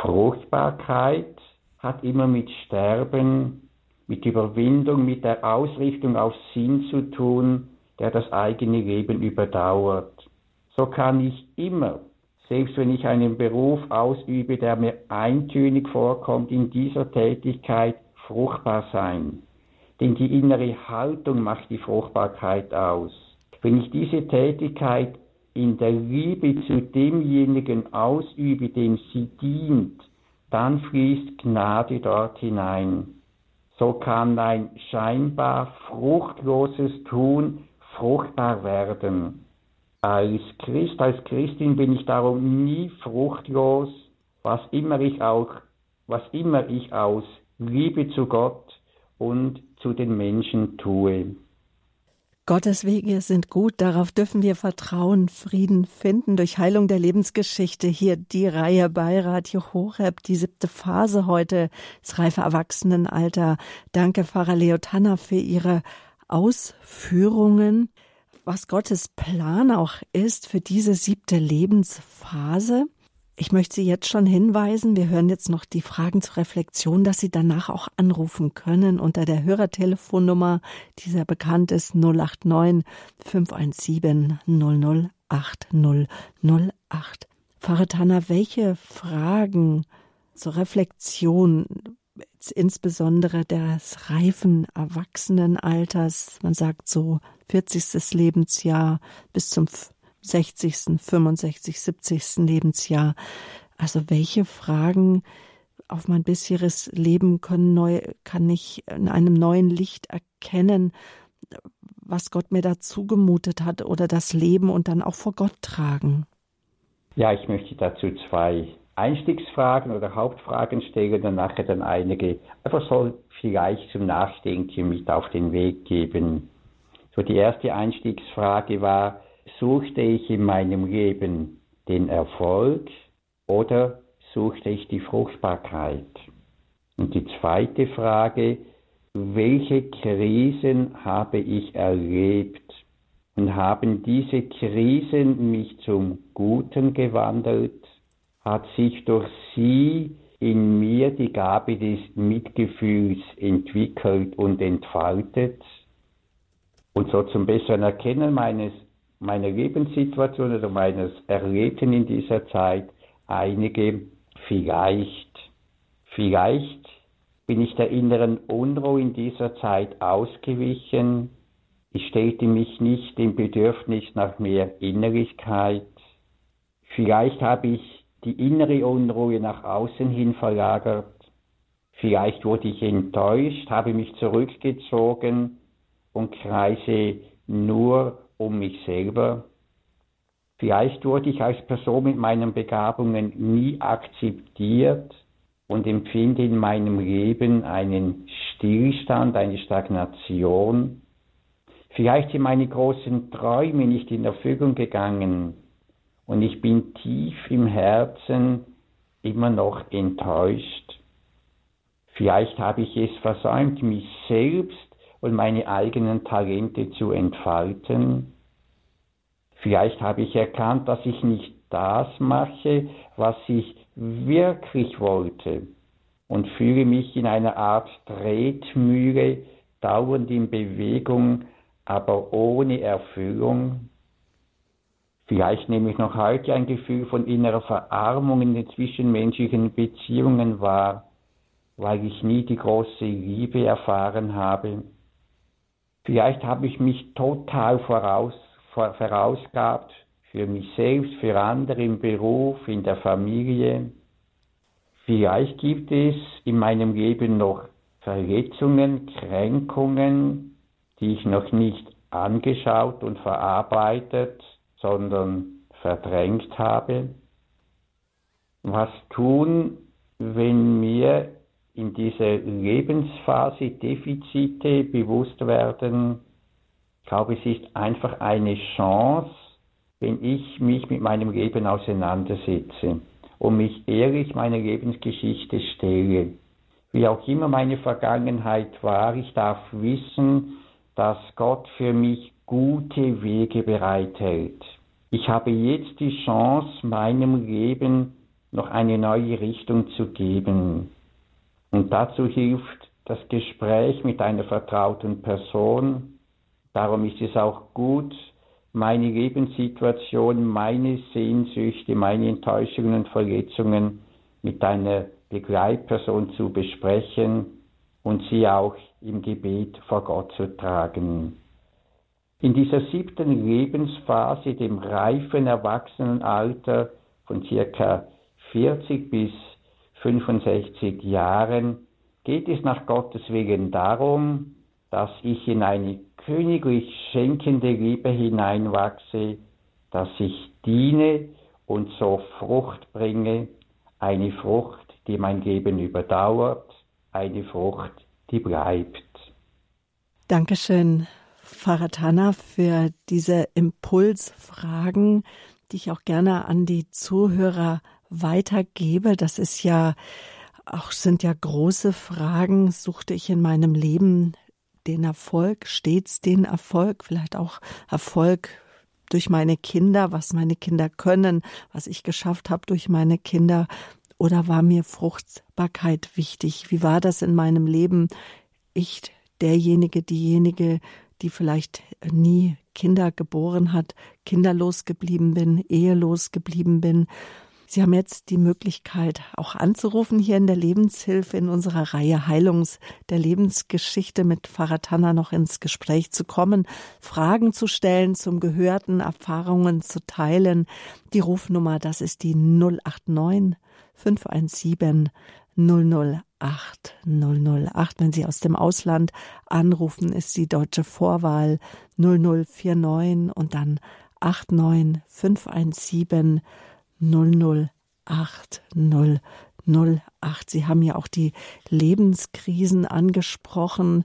[SPEAKER 2] Fruchtbarkeit hat immer mit Sterben, mit Überwindung, mit der Ausrichtung auf Sinn zu tun, der das eigene Leben überdauert. So kann ich immer, selbst wenn ich einen Beruf ausübe, der mir eintönig vorkommt, in dieser Tätigkeit fruchtbar sein. Denn die innere Haltung macht die Fruchtbarkeit aus. Wenn ich diese Tätigkeit in der Liebe zu demjenigen ausübe, dem sie dient, dann fließt Gnade dort hinein. So kann ein scheinbar fruchtloses Tun fruchtbar werden. Als Christ, als Christin bin ich darum nie fruchtlos, was immer ich auch, was immer ich aus Liebe zu Gott und zu den Menschen tue.
[SPEAKER 1] Gottes Wege sind gut, darauf dürfen wir vertrauen, Frieden finden durch Heilung der Lebensgeschichte. Hier die Reihe bei Radio Horeb, die siebte Phase heute, das reife Erwachsenenalter. Danke, Pfarrer Leo Tanner, für Ihre Ausführungen, was Gottes Plan auch ist für diese siebte Lebensphase. Ich möchte Sie jetzt schon hinweisen, wir hören jetzt noch die Fragen zur Reflexion, dass Sie danach auch anrufen können unter der Hörertelefonnummer, die sehr bekannt ist, 089 517 008 008. Pfarrer Tanner, welche Fragen zur Reflexion, insbesondere des reifen Erwachsenenalters, man sagt so 40. Lebensjahr bis zum 60., 65., 70. Lebensjahr. Also welche Fragen auf mein bisheriges Leben können neu, kann ich in einem neuen Licht erkennen, was Gott mir dazu gemutet hat oder das Leben und dann auch vor Gott tragen?
[SPEAKER 2] Ja, ich möchte dazu zwei Einstiegsfragen oder Hauptfragen stellen und nachher dann einige, einfach so vielleicht zum Nachdenken mit auf den Weg geben. So die erste Einstiegsfrage war, suchte ich in meinem Leben den Erfolg oder suchte ich die Fruchtbarkeit. Und die zweite Frage, welche Krisen habe ich erlebt und haben diese Krisen mich zum Guten gewandelt? Hat sich durch sie in mir die Gabe des Mitgefühls entwickelt und entfaltet? Und so zum besseren Erkennen meines, meiner Lebenssituation oder meines Erlebten in dieser Zeit einige vielleicht, vielleicht bin ich der inneren Unruhe in dieser Zeit ausgewichen. Ich stellte mich nicht dem Bedürfnis nach mehr Innerlichkeit. Vielleicht habe ich die innere Unruhe nach außen hin verlagert. Vielleicht wurde ich enttäuscht, habe mich zurückgezogen und kreise nur um mich selber. Vielleicht wurde ich als Person mit meinen Begabungen nie akzeptiert und empfinde in meinem Leben einen Stillstand, eine Stagnation. Vielleicht sind meine großen Träume nicht in Erfüllung gegangen und ich bin tief im Herzen immer noch enttäuscht. Vielleicht habe ich es versäumt, mich selbst und meine eigenen Talente zu entfalten. Vielleicht habe ich erkannt, dass ich nicht das mache, was ich wirklich wollte und fühle mich in einer Art Tretmühle, dauernd in Bewegung, aber ohne Erfüllung. Vielleicht nehme ich noch heute ein Gefühl von innerer Verarmung in den zwischenmenschlichen Beziehungen wahr, weil ich nie die große Liebe erfahren habe. Vielleicht habe ich mich total voraus, verausgabt für mich selbst, für andere im Beruf, in der Familie. Vielleicht gibt es in meinem Leben noch Verletzungen, Kränkungen, die ich noch nicht angeschaut und verarbeitet, sondern verdrängt habe. Was tun, wenn mir in dieser Lebensphase Defizite bewusst werden? Ich glaube, es ist einfach eine Chance, wenn ich mich mit meinem Leben auseinandersetze und mich ehrlich meiner Lebensgeschichte stelle. Wie auch immer meine Vergangenheit war, ich darf wissen, dass Gott für mich gute Wege bereithält. Ich habe jetzt die Chance, meinem Leben noch eine neue Richtung zu geben. Und dazu hilft das Gespräch mit einer vertrauten Person. Darum ist es auch gut, meine Lebenssituation, meine Sehnsüchte, meine Enttäuschungen und Verletzungen mit einer Begleitperson zu besprechen und sie auch im Gebet vor Gott zu tragen. In dieser siebten Lebensphase, dem reifen Erwachsenenalter von circa 40 bis 65 Jahren, geht es nach Gottes Willen darum, dass ich in eine königlich schenkende Liebe hineinwachse, dass ich diene und so Frucht bringe, eine Frucht, die mein Leben überdauert, eine Frucht, die bleibt.
[SPEAKER 1] Dankeschön, Pfarrer Tanner, für diese Impulsfragen, die ich auch gerne an die Zuhörer weitergebe. Das ist ja auch sind ja große Fragen, suchte ich in meinem Leben den Erfolg, stets den Erfolg, vielleicht auch Erfolg durch meine Kinder, was meine Kinder können, was ich geschafft habe durch meine Kinder, oder war mir Fruchtbarkeit wichtig? Wie war das in meinem Leben? Ich, derjenige, diejenige, die vielleicht nie Kinder geboren hat, kinderlos geblieben bin, ehelos geblieben bin, Sie haben jetzt die Möglichkeit, auch anzurufen hier in der Lebenshilfe in unserer Reihe Heilungs der Lebensgeschichte mit Pfarrer Tanner noch ins Gespräch zu kommen, Fragen zu stellen, zum Gehörten, Erfahrungen zu teilen. Die Rufnummer, das ist die 089 517 008 008. Wenn Sie aus dem Ausland anrufen, ist die deutsche Vorwahl 0049 und dann 89 517 008 008. Sie haben ja auch die Lebenskrisen angesprochen.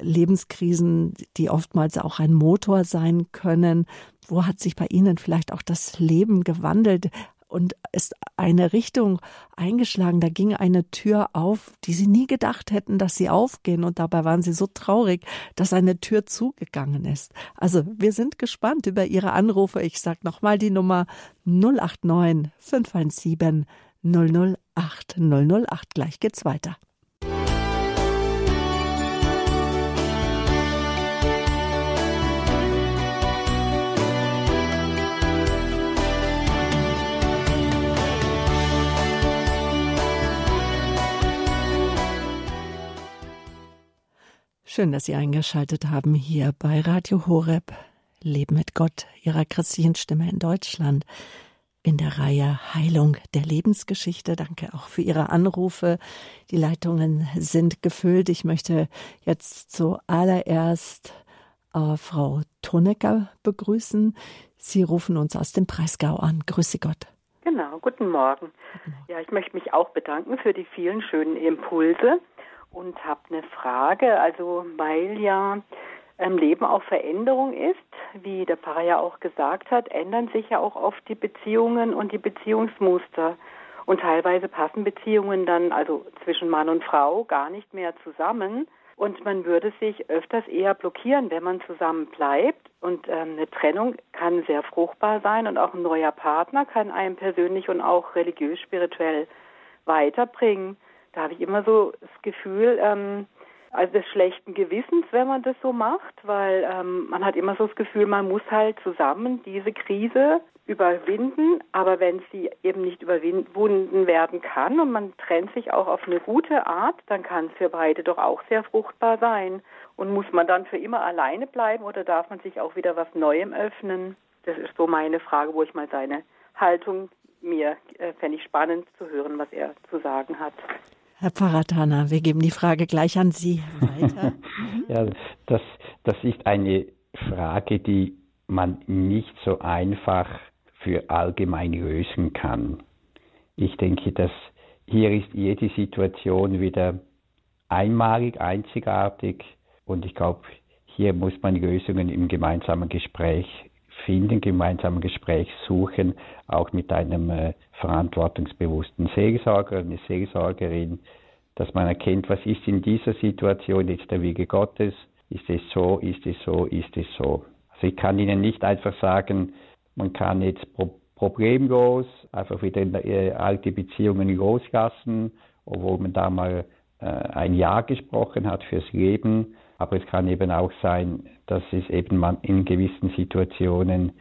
[SPEAKER 1] Lebenskrisen, die oftmals auch ein Motor sein können. Wo hat sich bei Ihnen vielleicht auch das Leben gewandelt? Und ist eine Richtung eingeschlagen. Da ging eine Tür auf, die sie nie gedacht hätten, dass sie aufgehen. Und dabei waren sie so traurig, dass eine Tür zugegangen ist. Also wir sind gespannt über Ihre Anrufe. Ich sage nochmal die Nummer 089 517 008 008. Gleich geht's weiter. Schön, dass Sie eingeschaltet haben hier bei Radio Horeb. Leben mit Gott, Ihrer christlichen Stimme in Deutschland. In der Reihe Heilung der Lebensgeschichte. Danke auch für Ihre Anrufe. Die Leitungen sind gefüllt. Ich möchte jetzt zuallererst äh, Frau Tonecker begrüßen. Sie rufen uns aus dem Breisgau an. Grüße Gott.
[SPEAKER 3] Genau, guten Morgen. guten Morgen. Ja, ich möchte mich auch bedanken für die vielen schönen Impulse und habe eine Frage. Also weil ja im Leben auch Veränderung ist, wie der Pfarrer ja auch gesagt hat, ändern sich ja auch oft die Beziehungen und die Beziehungsmuster. Und teilweise passen Beziehungen dann, also zwischen Mann und Frau, gar nicht mehr zusammen. Und man würde sich öfters eher blockieren, wenn man zusammen bleibt. Und ähm, eine Trennung kann sehr fruchtbar sein und auch ein neuer Partner kann einem persönlich und auch religiös, spirituell weiterbringen da habe ich immer so das Gefühl, ähm, also des schlechten Gewissens, wenn man das so macht, weil ähm, man hat immer so das Gefühl, man muss halt zusammen diese Krise überwinden, aber wenn sie eben nicht überwunden werden kann und man trennt sich auch auf eine gute Art, dann kann es für beide doch auch sehr fruchtbar sein. Und muss man dann für immer alleine bleiben oder darf man sich auch wieder was Neuem öffnen? Das ist so meine Frage, wo ich mal seine Haltung mir äh, fände ich spannend zu hören, was er zu sagen hat.
[SPEAKER 1] Herr Paratana, wir geben die Frage gleich an Sie weiter. <laughs>
[SPEAKER 2] ja, das, das ist eine Frage, die man nicht so einfach für allgemein lösen kann. Ich denke, dass hier ist jede Situation wieder einmalig, einzigartig und ich glaube, hier muss man Lösungen im gemeinsamen Gespräch finden, gemeinsam ein Gespräch suchen, auch mit einem äh, verantwortungsbewussten Seelsorger, eine Seelsorgerin, dass man erkennt, was ist in dieser Situation jetzt der Wege Gottes, ist es so, ist es so, ist es so. Also ich kann Ihnen nicht einfach sagen, man kann jetzt pro problemlos einfach wieder äh, alte Beziehungen loslassen, obwohl man da mal äh, ein Ja gesprochen hat fürs Leben. Aber es kann eben auch sein, dass es eben man in gewissen Situationen,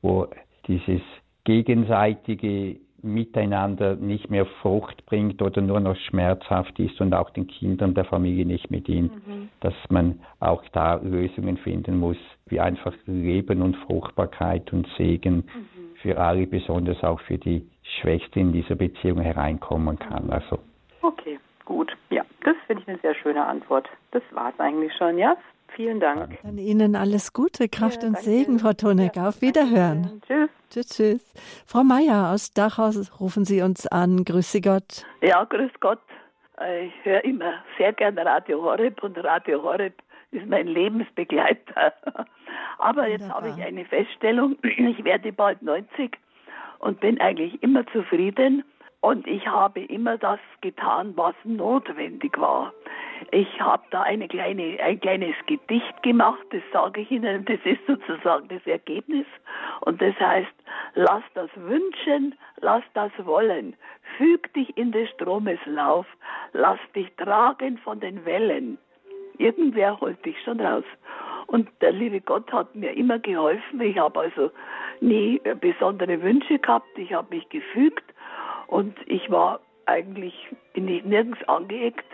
[SPEAKER 2] wo dieses gegenseitige Miteinander nicht mehr Frucht bringt oder nur noch schmerzhaft ist und auch den Kindern der Familie nicht mehr dient, mhm. dass man auch da Lösungen finden muss, wie einfach Leben und Fruchtbarkeit und Segen mhm. für alle, besonders auch für die Schwächste in dieser Beziehung hereinkommen kann. Also
[SPEAKER 3] okay. Gut, ja, das finde ich eine sehr schöne Antwort. Das war es eigentlich schon, ja? Vielen Dank.
[SPEAKER 1] Dann Ihnen alles Gute, Kraft ja, und Segen, Frau Tonek. Ja, Auf Wiederhören. Tschüss. Tschüss, tschüss. Frau Meier aus Dachau, rufen Sie uns an. Grüße Gott.
[SPEAKER 4] Ja, grüß Gott. Ich höre immer sehr gerne Radio Horeb und Radio Horeb ist mein Lebensbegleiter. <laughs> Aber Wunderbar. jetzt habe ich eine Feststellung. Ich werde bald 90 und bin eigentlich immer zufrieden und ich habe immer das getan, was notwendig war. Ich habe da eine kleine, ein kleines Gedicht gemacht, das sage ich Ihnen, das ist sozusagen das Ergebnis. Und das heißt, lass das wünschen, lass das wollen, füg dich in des Stromes Lauf, lass dich tragen von den Wellen. Irgendwer holt dich schon raus. Und der liebe Gott hat mir immer geholfen. Ich habe also nie besondere Wünsche gehabt. Ich habe mich gefügt und ich war eigentlich, nirgends angeeckt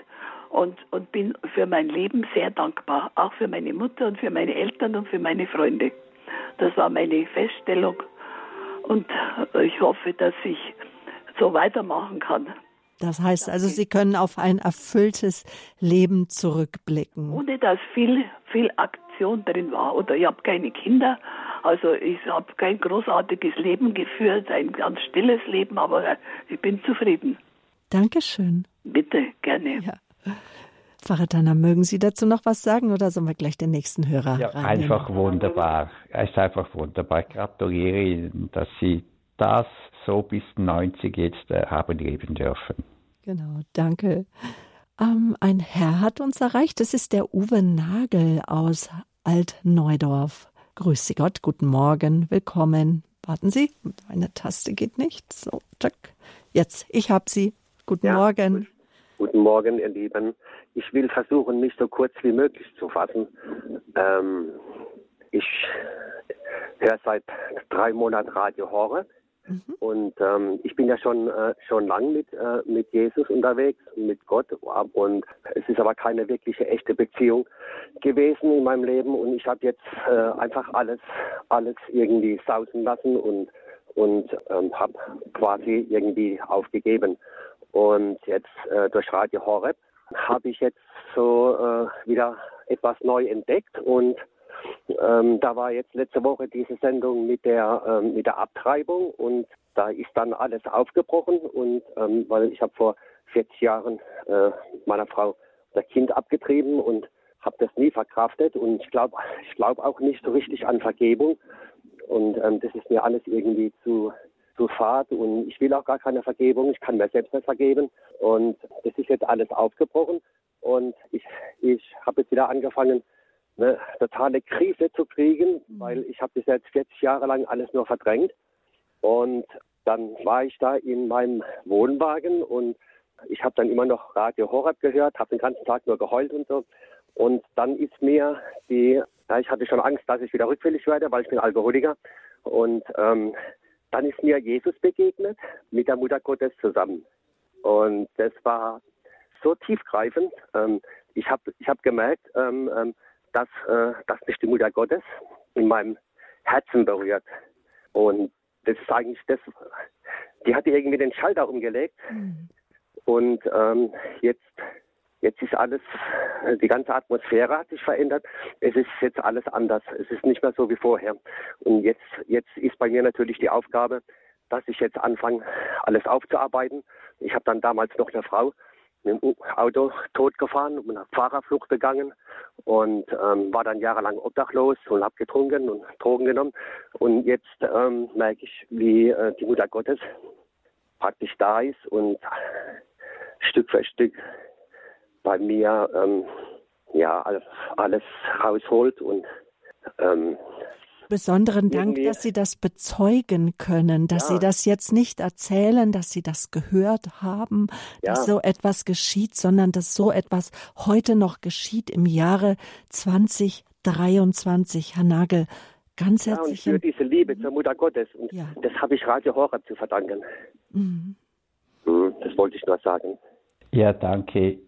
[SPEAKER 4] und, und bin für mein Leben sehr dankbar. Auch für meine Mutter und für meine Eltern und für meine Freunde. Das war meine Feststellung. Und ich hoffe, dass ich so weitermachen kann.
[SPEAKER 1] Das heißt also, Sie können auf ein erfülltes Leben zurückblicken.
[SPEAKER 4] Ohne dass viel, viel Aktion drin war. Oder ich habe keine Kinder, also ich habe kein großartiges Leben geführt, ein ganz stilles Leben, aber ich bin zufrieden.
[SPEAKER 1] Dankeschön.
[SPEAKER 4] Bitte, gerne. Ja.
[SPEAKER 1] Pfarrer Tanner, mögen Sie dazu noch was sagen oder sollen wir gleich den nächsten Hörer
[SPEAKER 2] Ja, einfach wunderbar. Es ist einfach wunderbar. Ich gratuliere Ihnen, dass Sie das so bis 90 jetzt äh, haben leben dürfen.
[SPEAKER 1] Genau, danke. Ähm, ein Herr hat uns erreicht, das ist der Uwe Nagel aus Altneudorf. Grüß Sie Gott, guten Morgen, willkommen. Warten Sie, meine Taste geht nicht. So, tschack. Jetzt, ich habe Sie. Guten ja, Morgen.
[SPEAKER 5] Guten Morgen, ihr Lieben. Ich will versuchen, mich so kurz wie möglich zu fassen. Ähm, ich höre seit drei Monaten Radio Horror Mhm. Und ähm, ich bin ja schon äh, schon lang mit äh, mit Jesus unterwegs, mit Gott. Und es ist aber keine wirkliche echte Beziehung gewesen in meinem Leben. Und ich habe jetzt äh, einfach alles alles irgendwie sausen lassen und und ähm, habe quasi irgendwie aufgegeben. Und jetzt äh, durch Radio Horeb habe ich jetzt so äh, wieder etwas neu entdeckt und ähm, da war jetzt letzte Woche diese Sendung mit der ähm, mit der Abtreibung und da ist dann alles aufgebrochen und ähm, weil ich habe vor 40 Jahren äh, meiner Frau das Kind abgetrieben und habe das nie verkraftet und ich glaube ich glaube auch nicht so richtig an Vergebung und ähm, das ist mir alles irgendwie zu zu fad und ich will auch gar keine Vergebung, ich kann mir selbst nicht vergeben und das ist jetzt alles aufgebrochen und ich ich habe jetzt wieder angefangen eine totale Krise zu kriegen, mhm. weil ich habe bis jetzt 40 Jahre lang alles nur verdrängt. Und dann war ich da in meinem Wohnwagen und ich habe dann immer noch Radio Horab gehört, habe den ganzen Tag nur geheult und so. Und dann ist mir die, ja, ich hatte schon Angst, dass ich wieder rückfällig werde, weil ich bin Alkoholiker. Und ähm, dann ist mir Jesus begegnet mit der Mutter Gottes zusammen. Und das war so tiefgreifend. Ähm, ich habe ich hab gemerkt, ähm, ähm dass, äh, dass mich die Mutter Gottes in meinem Herzen berührt. Und das ist eigentlich das, die hat irgendwie den Schalter umgelegt. Mhm. Und ähm, jetzt, jetzt ist alles, die ganze Atmosphäre hat sich verändert. Es ist jetzt alles anders. Es ist nicht mehr so wie vorher. Und jetzt, jetzt ist bei mir natürlich die Aufgabe, dass ich jetzt anfange, alles aufzuarbeiten. Ich habe dann damals noch eine Frau, mit dem Auto totgefahren und eine Fahrerflucht begangen und ähm, war dann jahrelang obdachlos und habe getrunken und Drogen genommen. Und jetzt ähm, merke ich, wie äh, die Mutter Gottes praktisch da ist und Stück für Stück bei mir ähm, ja alles, rausholt und ähm,
[SPEAKER 1] Besonderen Dank, dass Sie das bezeugen können, dass ja. Sie das jetzt nicht erzählen, dass Sie das gehört haben, ja. dass so etwas geschieht, sondern dass so etwas heute noch geschieht im Jahre 2023. Herr Nagel, ganz herzlich.
[SPEAKER 5] Ja, und für diese Liebe zur Mutter Gottes. Und ja. das habe ich Radio Horeb zu verdanken. Mhm. mhm. Das wollte ich nur sagen.
[SPEAKER 2] Ja, danke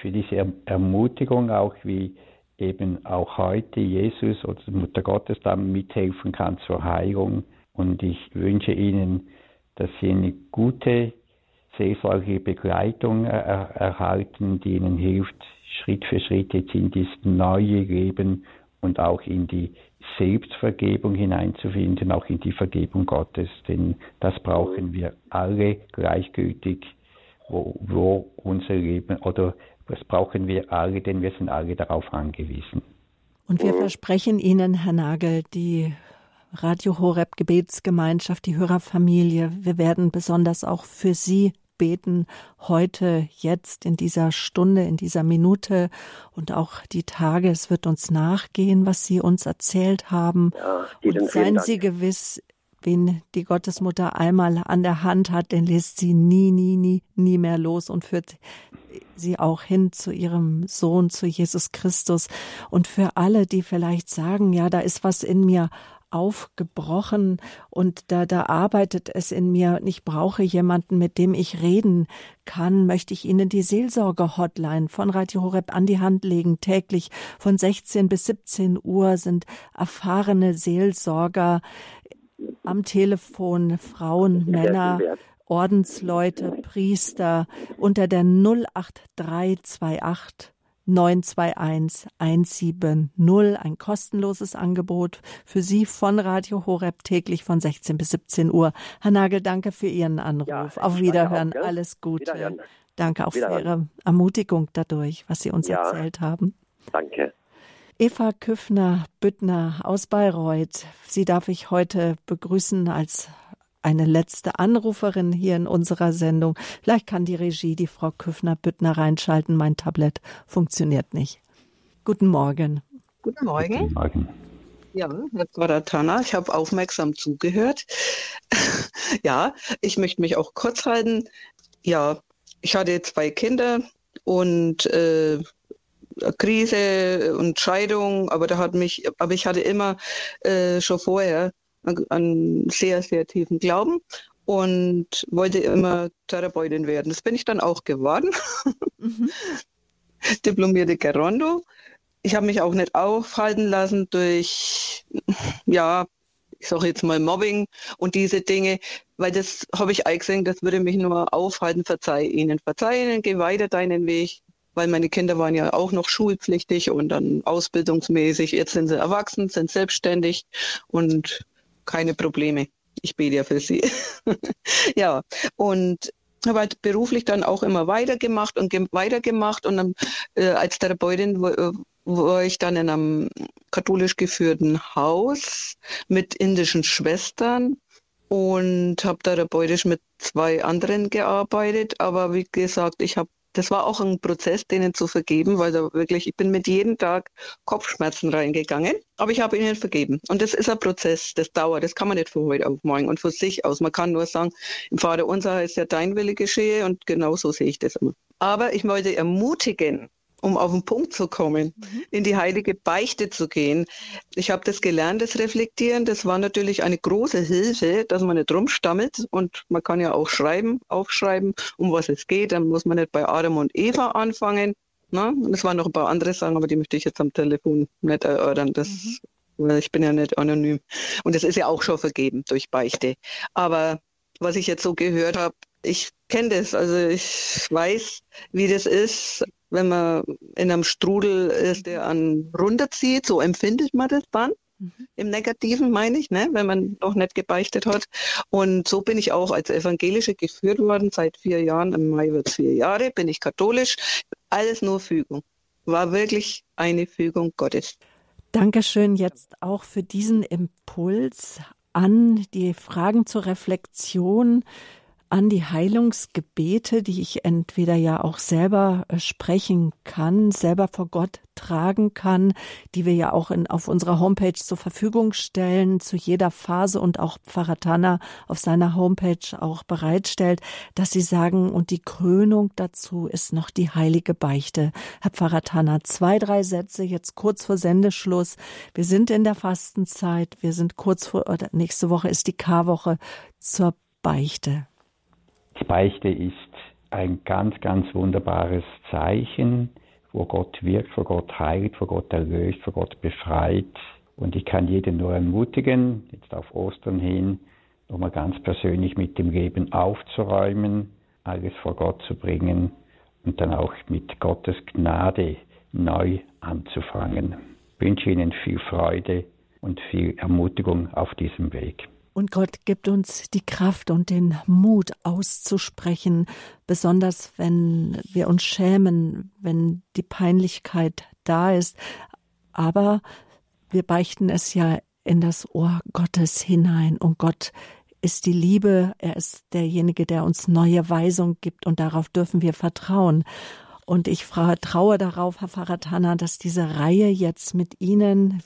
[SPEAKER 2] für diese Ermutigung auch, wie eben auch heute Jesus oder Mutter Gottes dann mithelfen kann zur Heilung. Und ich wünsche Ihnen, dass Sie eine gute seelsorgliche Begleitung er erhalten, die Ihnen hilft, Schritt für Schritt jetzt in dieses neue Leben und auch in die Selbstvergebung hineinzufinden, auch in die Vergebung Gottes. Denn das brauchen wir alle gleichgültig, wo, wo unser Leben oder das brauchen wir alle, denn wir sind alle darauf angewiesen.
[SPEAKER 1] Und wir versprechen Ihnen, Herr Nagel, die Radio Horeb Gebetsgemeinschaft, die Hörerfamilie, wir werden besonders auch für Sie beten, heute, jetzt, in dieser Stunde, in dieser Minute und auch die Tage. Es wird uns nachgehen, was Sie uns erzählt haben. Ja, und seien Sie gewiss, wen die Gottesmutter einmal an der Hand hat, den lässt sie nie, nie, nie, nie mehr los und führt sie auch hin zu ihrem Sohn, zu Jesus Christus. Und für alle, die vielleicht sagen, ja, da ist was in mir aufgebrochen und da, da arbeitet es in mir und ich brauche jemanden, mit dem ich reden kann, möchte ich Ihnen die Seelsorge-Hotline von Radio Horeb an die Hand legen. Täglich von 16 bis 17 Uhr sind erfahrene Seelsorger am Telefon Frauen, Männer, Ordensleute, Priester unter der 08328 921 170, ein kostenloses Angebot für Sie von Radio Horeb täglich von 16 bis 17 Uhr. Herr Nagel, danke für Ihren Anruf. Ja, Auf Wiederhören, auch, alles Gute. Wiederhören. Danke auch für Ihre Ermutigung dadurch, was Sie uns ja, erzählt haben.
[SPEAKER 5] Danke.
[SPEAKER 1] Eva Küffner-Büttner aus Bayreuth. Sie darf ich heute begrüßen als eine letzte Anruferin hier in unserer Sendung. Vielleicht kann die Regie, die Frau Küffner-Büttner reinschalten. Mein Tablet funktioniert nicht. Guten Morgen.
[SPEAKER 6] Guten Morgen. Guten Morgen. Ja, jetzt war der Tanner. Ich habe aufmerksam zugehört. <laughs> ja, ich möchte mich auch kurz halten. Ja, ich hatte zwei Kinder und äh, Krise und Scheidung, aber da hat mich, aber ich hatte immer äh, schon vorher einen sehr, sehr tiefen Glauben und wollte immer Therapeutin werden. Das bin ich dann auch geworden. Mhm. <laughs> Diplomierte Gerondo. Ich habe mich auch nicht aufhalten lassen durch, ja, ich sage jetzt mal Mobbing und diese Dinge, weil das habe ich eingesehen, das würde mich nur aufhalten, verzeih ihnen, verzeih ihnen, geh weiter deinen Weg, weil meine Kinder waren ja auch noch schulpflichtig und dann ausbildungsmäßig. Jetzt sind sie erwachsen, sind selbstständig und keine Probleme. Ich bete ja für sie. <laughs> ja, und habe halt beruflich dann auch immer weitergemacht und weitergemacht und dann äh, als Therapeutin äh, war ich dann in einem katholisch geführten Haus mit indischen Schwestern und habe therapeutisch mit zwei anderen gearbeitet. Aber wie gesagt, ich habe das war auch ein Prozess, denen zu vergeben, weil da wirklich, ich bin mit jedem Tag Kopfschmerzen reingegangen, aber ich habe ihnen vergeben. Und das ist ein Prozess, das dauert, das kann man nicht von heute auf morgen und von sich aus. Man kann nur sagen, im Vater unser ist ja dein Wille geschehe und genau so sehe ich das immer. Aber ich wollte ermutigen, um auf den Punkt zu kommen, mhm. in die heilige Beichte zu gehen. Ich habe das gelernt, das Reflektieren. Das war natürlich eine große Hilfe, dass man nicht rumstammelt und man kann ja auch schreiben, aufschreiben, um was es geht. Dann muss man nicht bei Adam und Eva anfangen. Ne? Es waren noch ein paar andere Sachen, aber die möchte ich jetzt am Telefon nicht erörtern. Das, mhm. Ich bin ja nicht anonym. Und das ist ja auch schon vergeben durch Beichte. Aber was ich jetzt so gehört habe, ich kenne das, also ich weiß, wie das ist, wenn man in einem Strudel ist, der an runterzieht, so empfindet man das dann. Mhm. Im Negativen meine ich, ne? wenn man noch nicht gebeichtet hat. Und so bin ich auch als Evangelische geführt worden. Seit vier Jahren, im Mai wird es vier Jahre, bin ich katholisch. Alles nur Fügung. War wirklich eine Fügung Gottes.
[SPEAKER 1] Dankeschön jetzt auch für diesen Impuls an die Fragen zur Reflexion an die Heilungsgebete, die ich entweder ja auch selber äh, sprechen kann, selber vor Gott tragen kann, die wir ja auch in, auf unserer Homepage zur Verfügung stellen, zu jeder Phase und auch Pfarrer Tanner auf seiner Homepage auch bereitstellt, dass Sie sagen, und die Krönung dazu ist noch die heilige Beichte. Herr Pfarrer Tanner, zwei, drei Sätze jetzt kurz vor Sendeschluss. Wir sind in der Fastenzeit, wir sind kurz vor, oder nächste Woche ist die Karwoche zur Beichte.
[SPEAKER 2] Die Beichte ist ein ganz, ganz wunderbares Zeichen, wo Gott wirkt, wo Gott heilt, wo Gott erlöst, wo Gott befreit. Und ich kann jeden nur ermutigen, jetzt auf Ostern hin, nochmal ganz persönlich mit dem Leben aufzuräumen, alles vor Gott zu bringen und dann auch mit Gottes Gnade neu anzufangen. Ich wünsche Ihnen viel Freude und viel Ermutigung auf diesem Weg.
[SPEAKER 1] Und Gott gibt uns die Kraft und den Mut auszusprechen, besonders wenn wir uns schämen, wenn die Peinlichkeit da ist. Aber wir beichten es ja in das Ohr Gottes hinein und Gott ist die Liebe, er ist derjenige, der uns neue Weisung gibt und darauf dürfen wir vertrauen. Und ich traue darauf, Herr Pfarrer Hanna, dass diese Reihe jetzt mit Ihnen,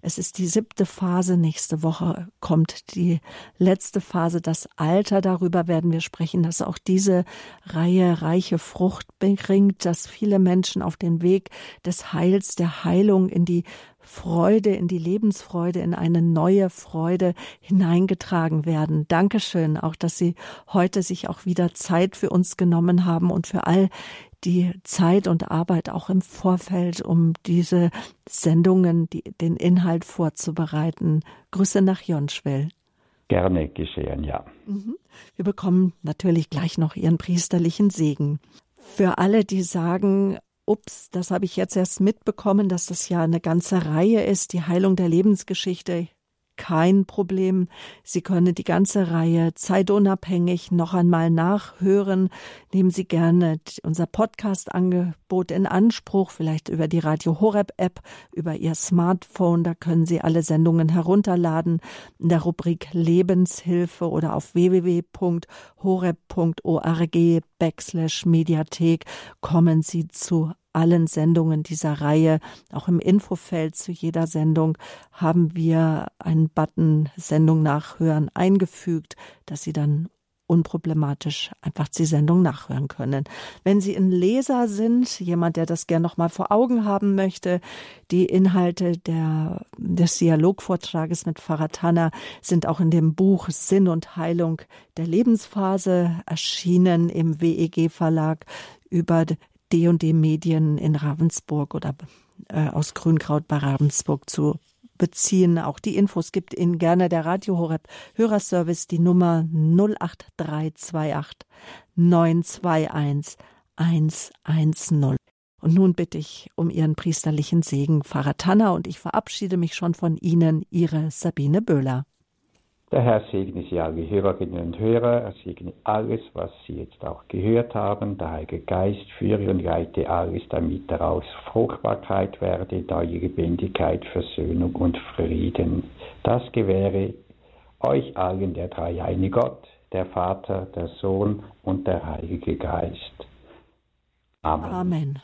[SPEAKER 1] es ist die siebte Phase, nächste Woche kommt die letzte Phase, das Alter, darüber werden wir sprechen, dass auch diese Reihe reiche Frucht bringt, dass viele Menschen auf den Weg des Heils, der Heilung in die Freude, in die Lebensfreude, in eine neue Freude hineingetragen werden. Dankeschön auch, dass Sie heute sich auch wieder Zeit für uns genommen haben und für all die Zeit und Arbeit auch im Vorfeld, um diese Sendungen, die, den Inhalt vorzubereiten. Grüße nach Jonschwell.
[SPEAKER 2] Gerne geschehen, ja. Mhm.
[SPEAKER 1] Wir bekommen natürlich gleich noch Ihren priesterlichen Segen. Für alle, die sagen, ups, das habe ich jetzt erst mitbekommen, dass das ja eine ganze Reihe ist, die Heilung der Lebensgeschichte. Kein Problem. Sie können die ganze Reihe zeitunabhängig noch einmal nachhören. Nehmen Sie gerne unser Podcast-Angebot in Anspruch, vielleicht über die Radio Horeb App, über Ihr Smartphone. Da können Sie alle Sendungen herunterladen in der Rubrik Lebenshilfe oder auf www.horeb.org backslash Mediathek kommen Sie zu allen Sendungen dieser Reihe. Auch im Infofeld zu jeder Sendung haben wir einen Button Sendung nachhören eingefügt, dass Sie dann unproblematisch einfach die Sendung nachhören können. Wenn Sie ein Leser sind, jemand, der das gern noch mal vor Augen haben möchte, die Inhalte der, des Dialogvortrages mit Pfarrer Tanner sind auch in dem Buch Sinn und Heilung der Lebensphase erschienen im WEG Verlag über D&D Medien in Ravensburg oder äh, aus Grünkraut bei Ravensburg zu beziehen. Auch die Infos gibt Ihnen gerne der Radio Horeb Hörerservice die Nummer 08328 921 110. Und nun bitte ich um Ihren priesterlichen Segen, Pfarrer Tanner, und ich verabschiede mich schon von Ihnen, Ihre Sabine Böhler.
[SPEAKER 2] Der Herr segne Sie alle Hörerinnen und Hörer, er segne alles, was Sie jetzt auch gehört haben. Der Heilige Geist führe und leite alles, damit daraus Fruchtbarkeit werde, da Lebendigkeit, Versöhnung und Frieden. Das gewähre euch allen der dreieine Gott, der Vater, der Sohn und der Heilige Geist. Amen. Amen.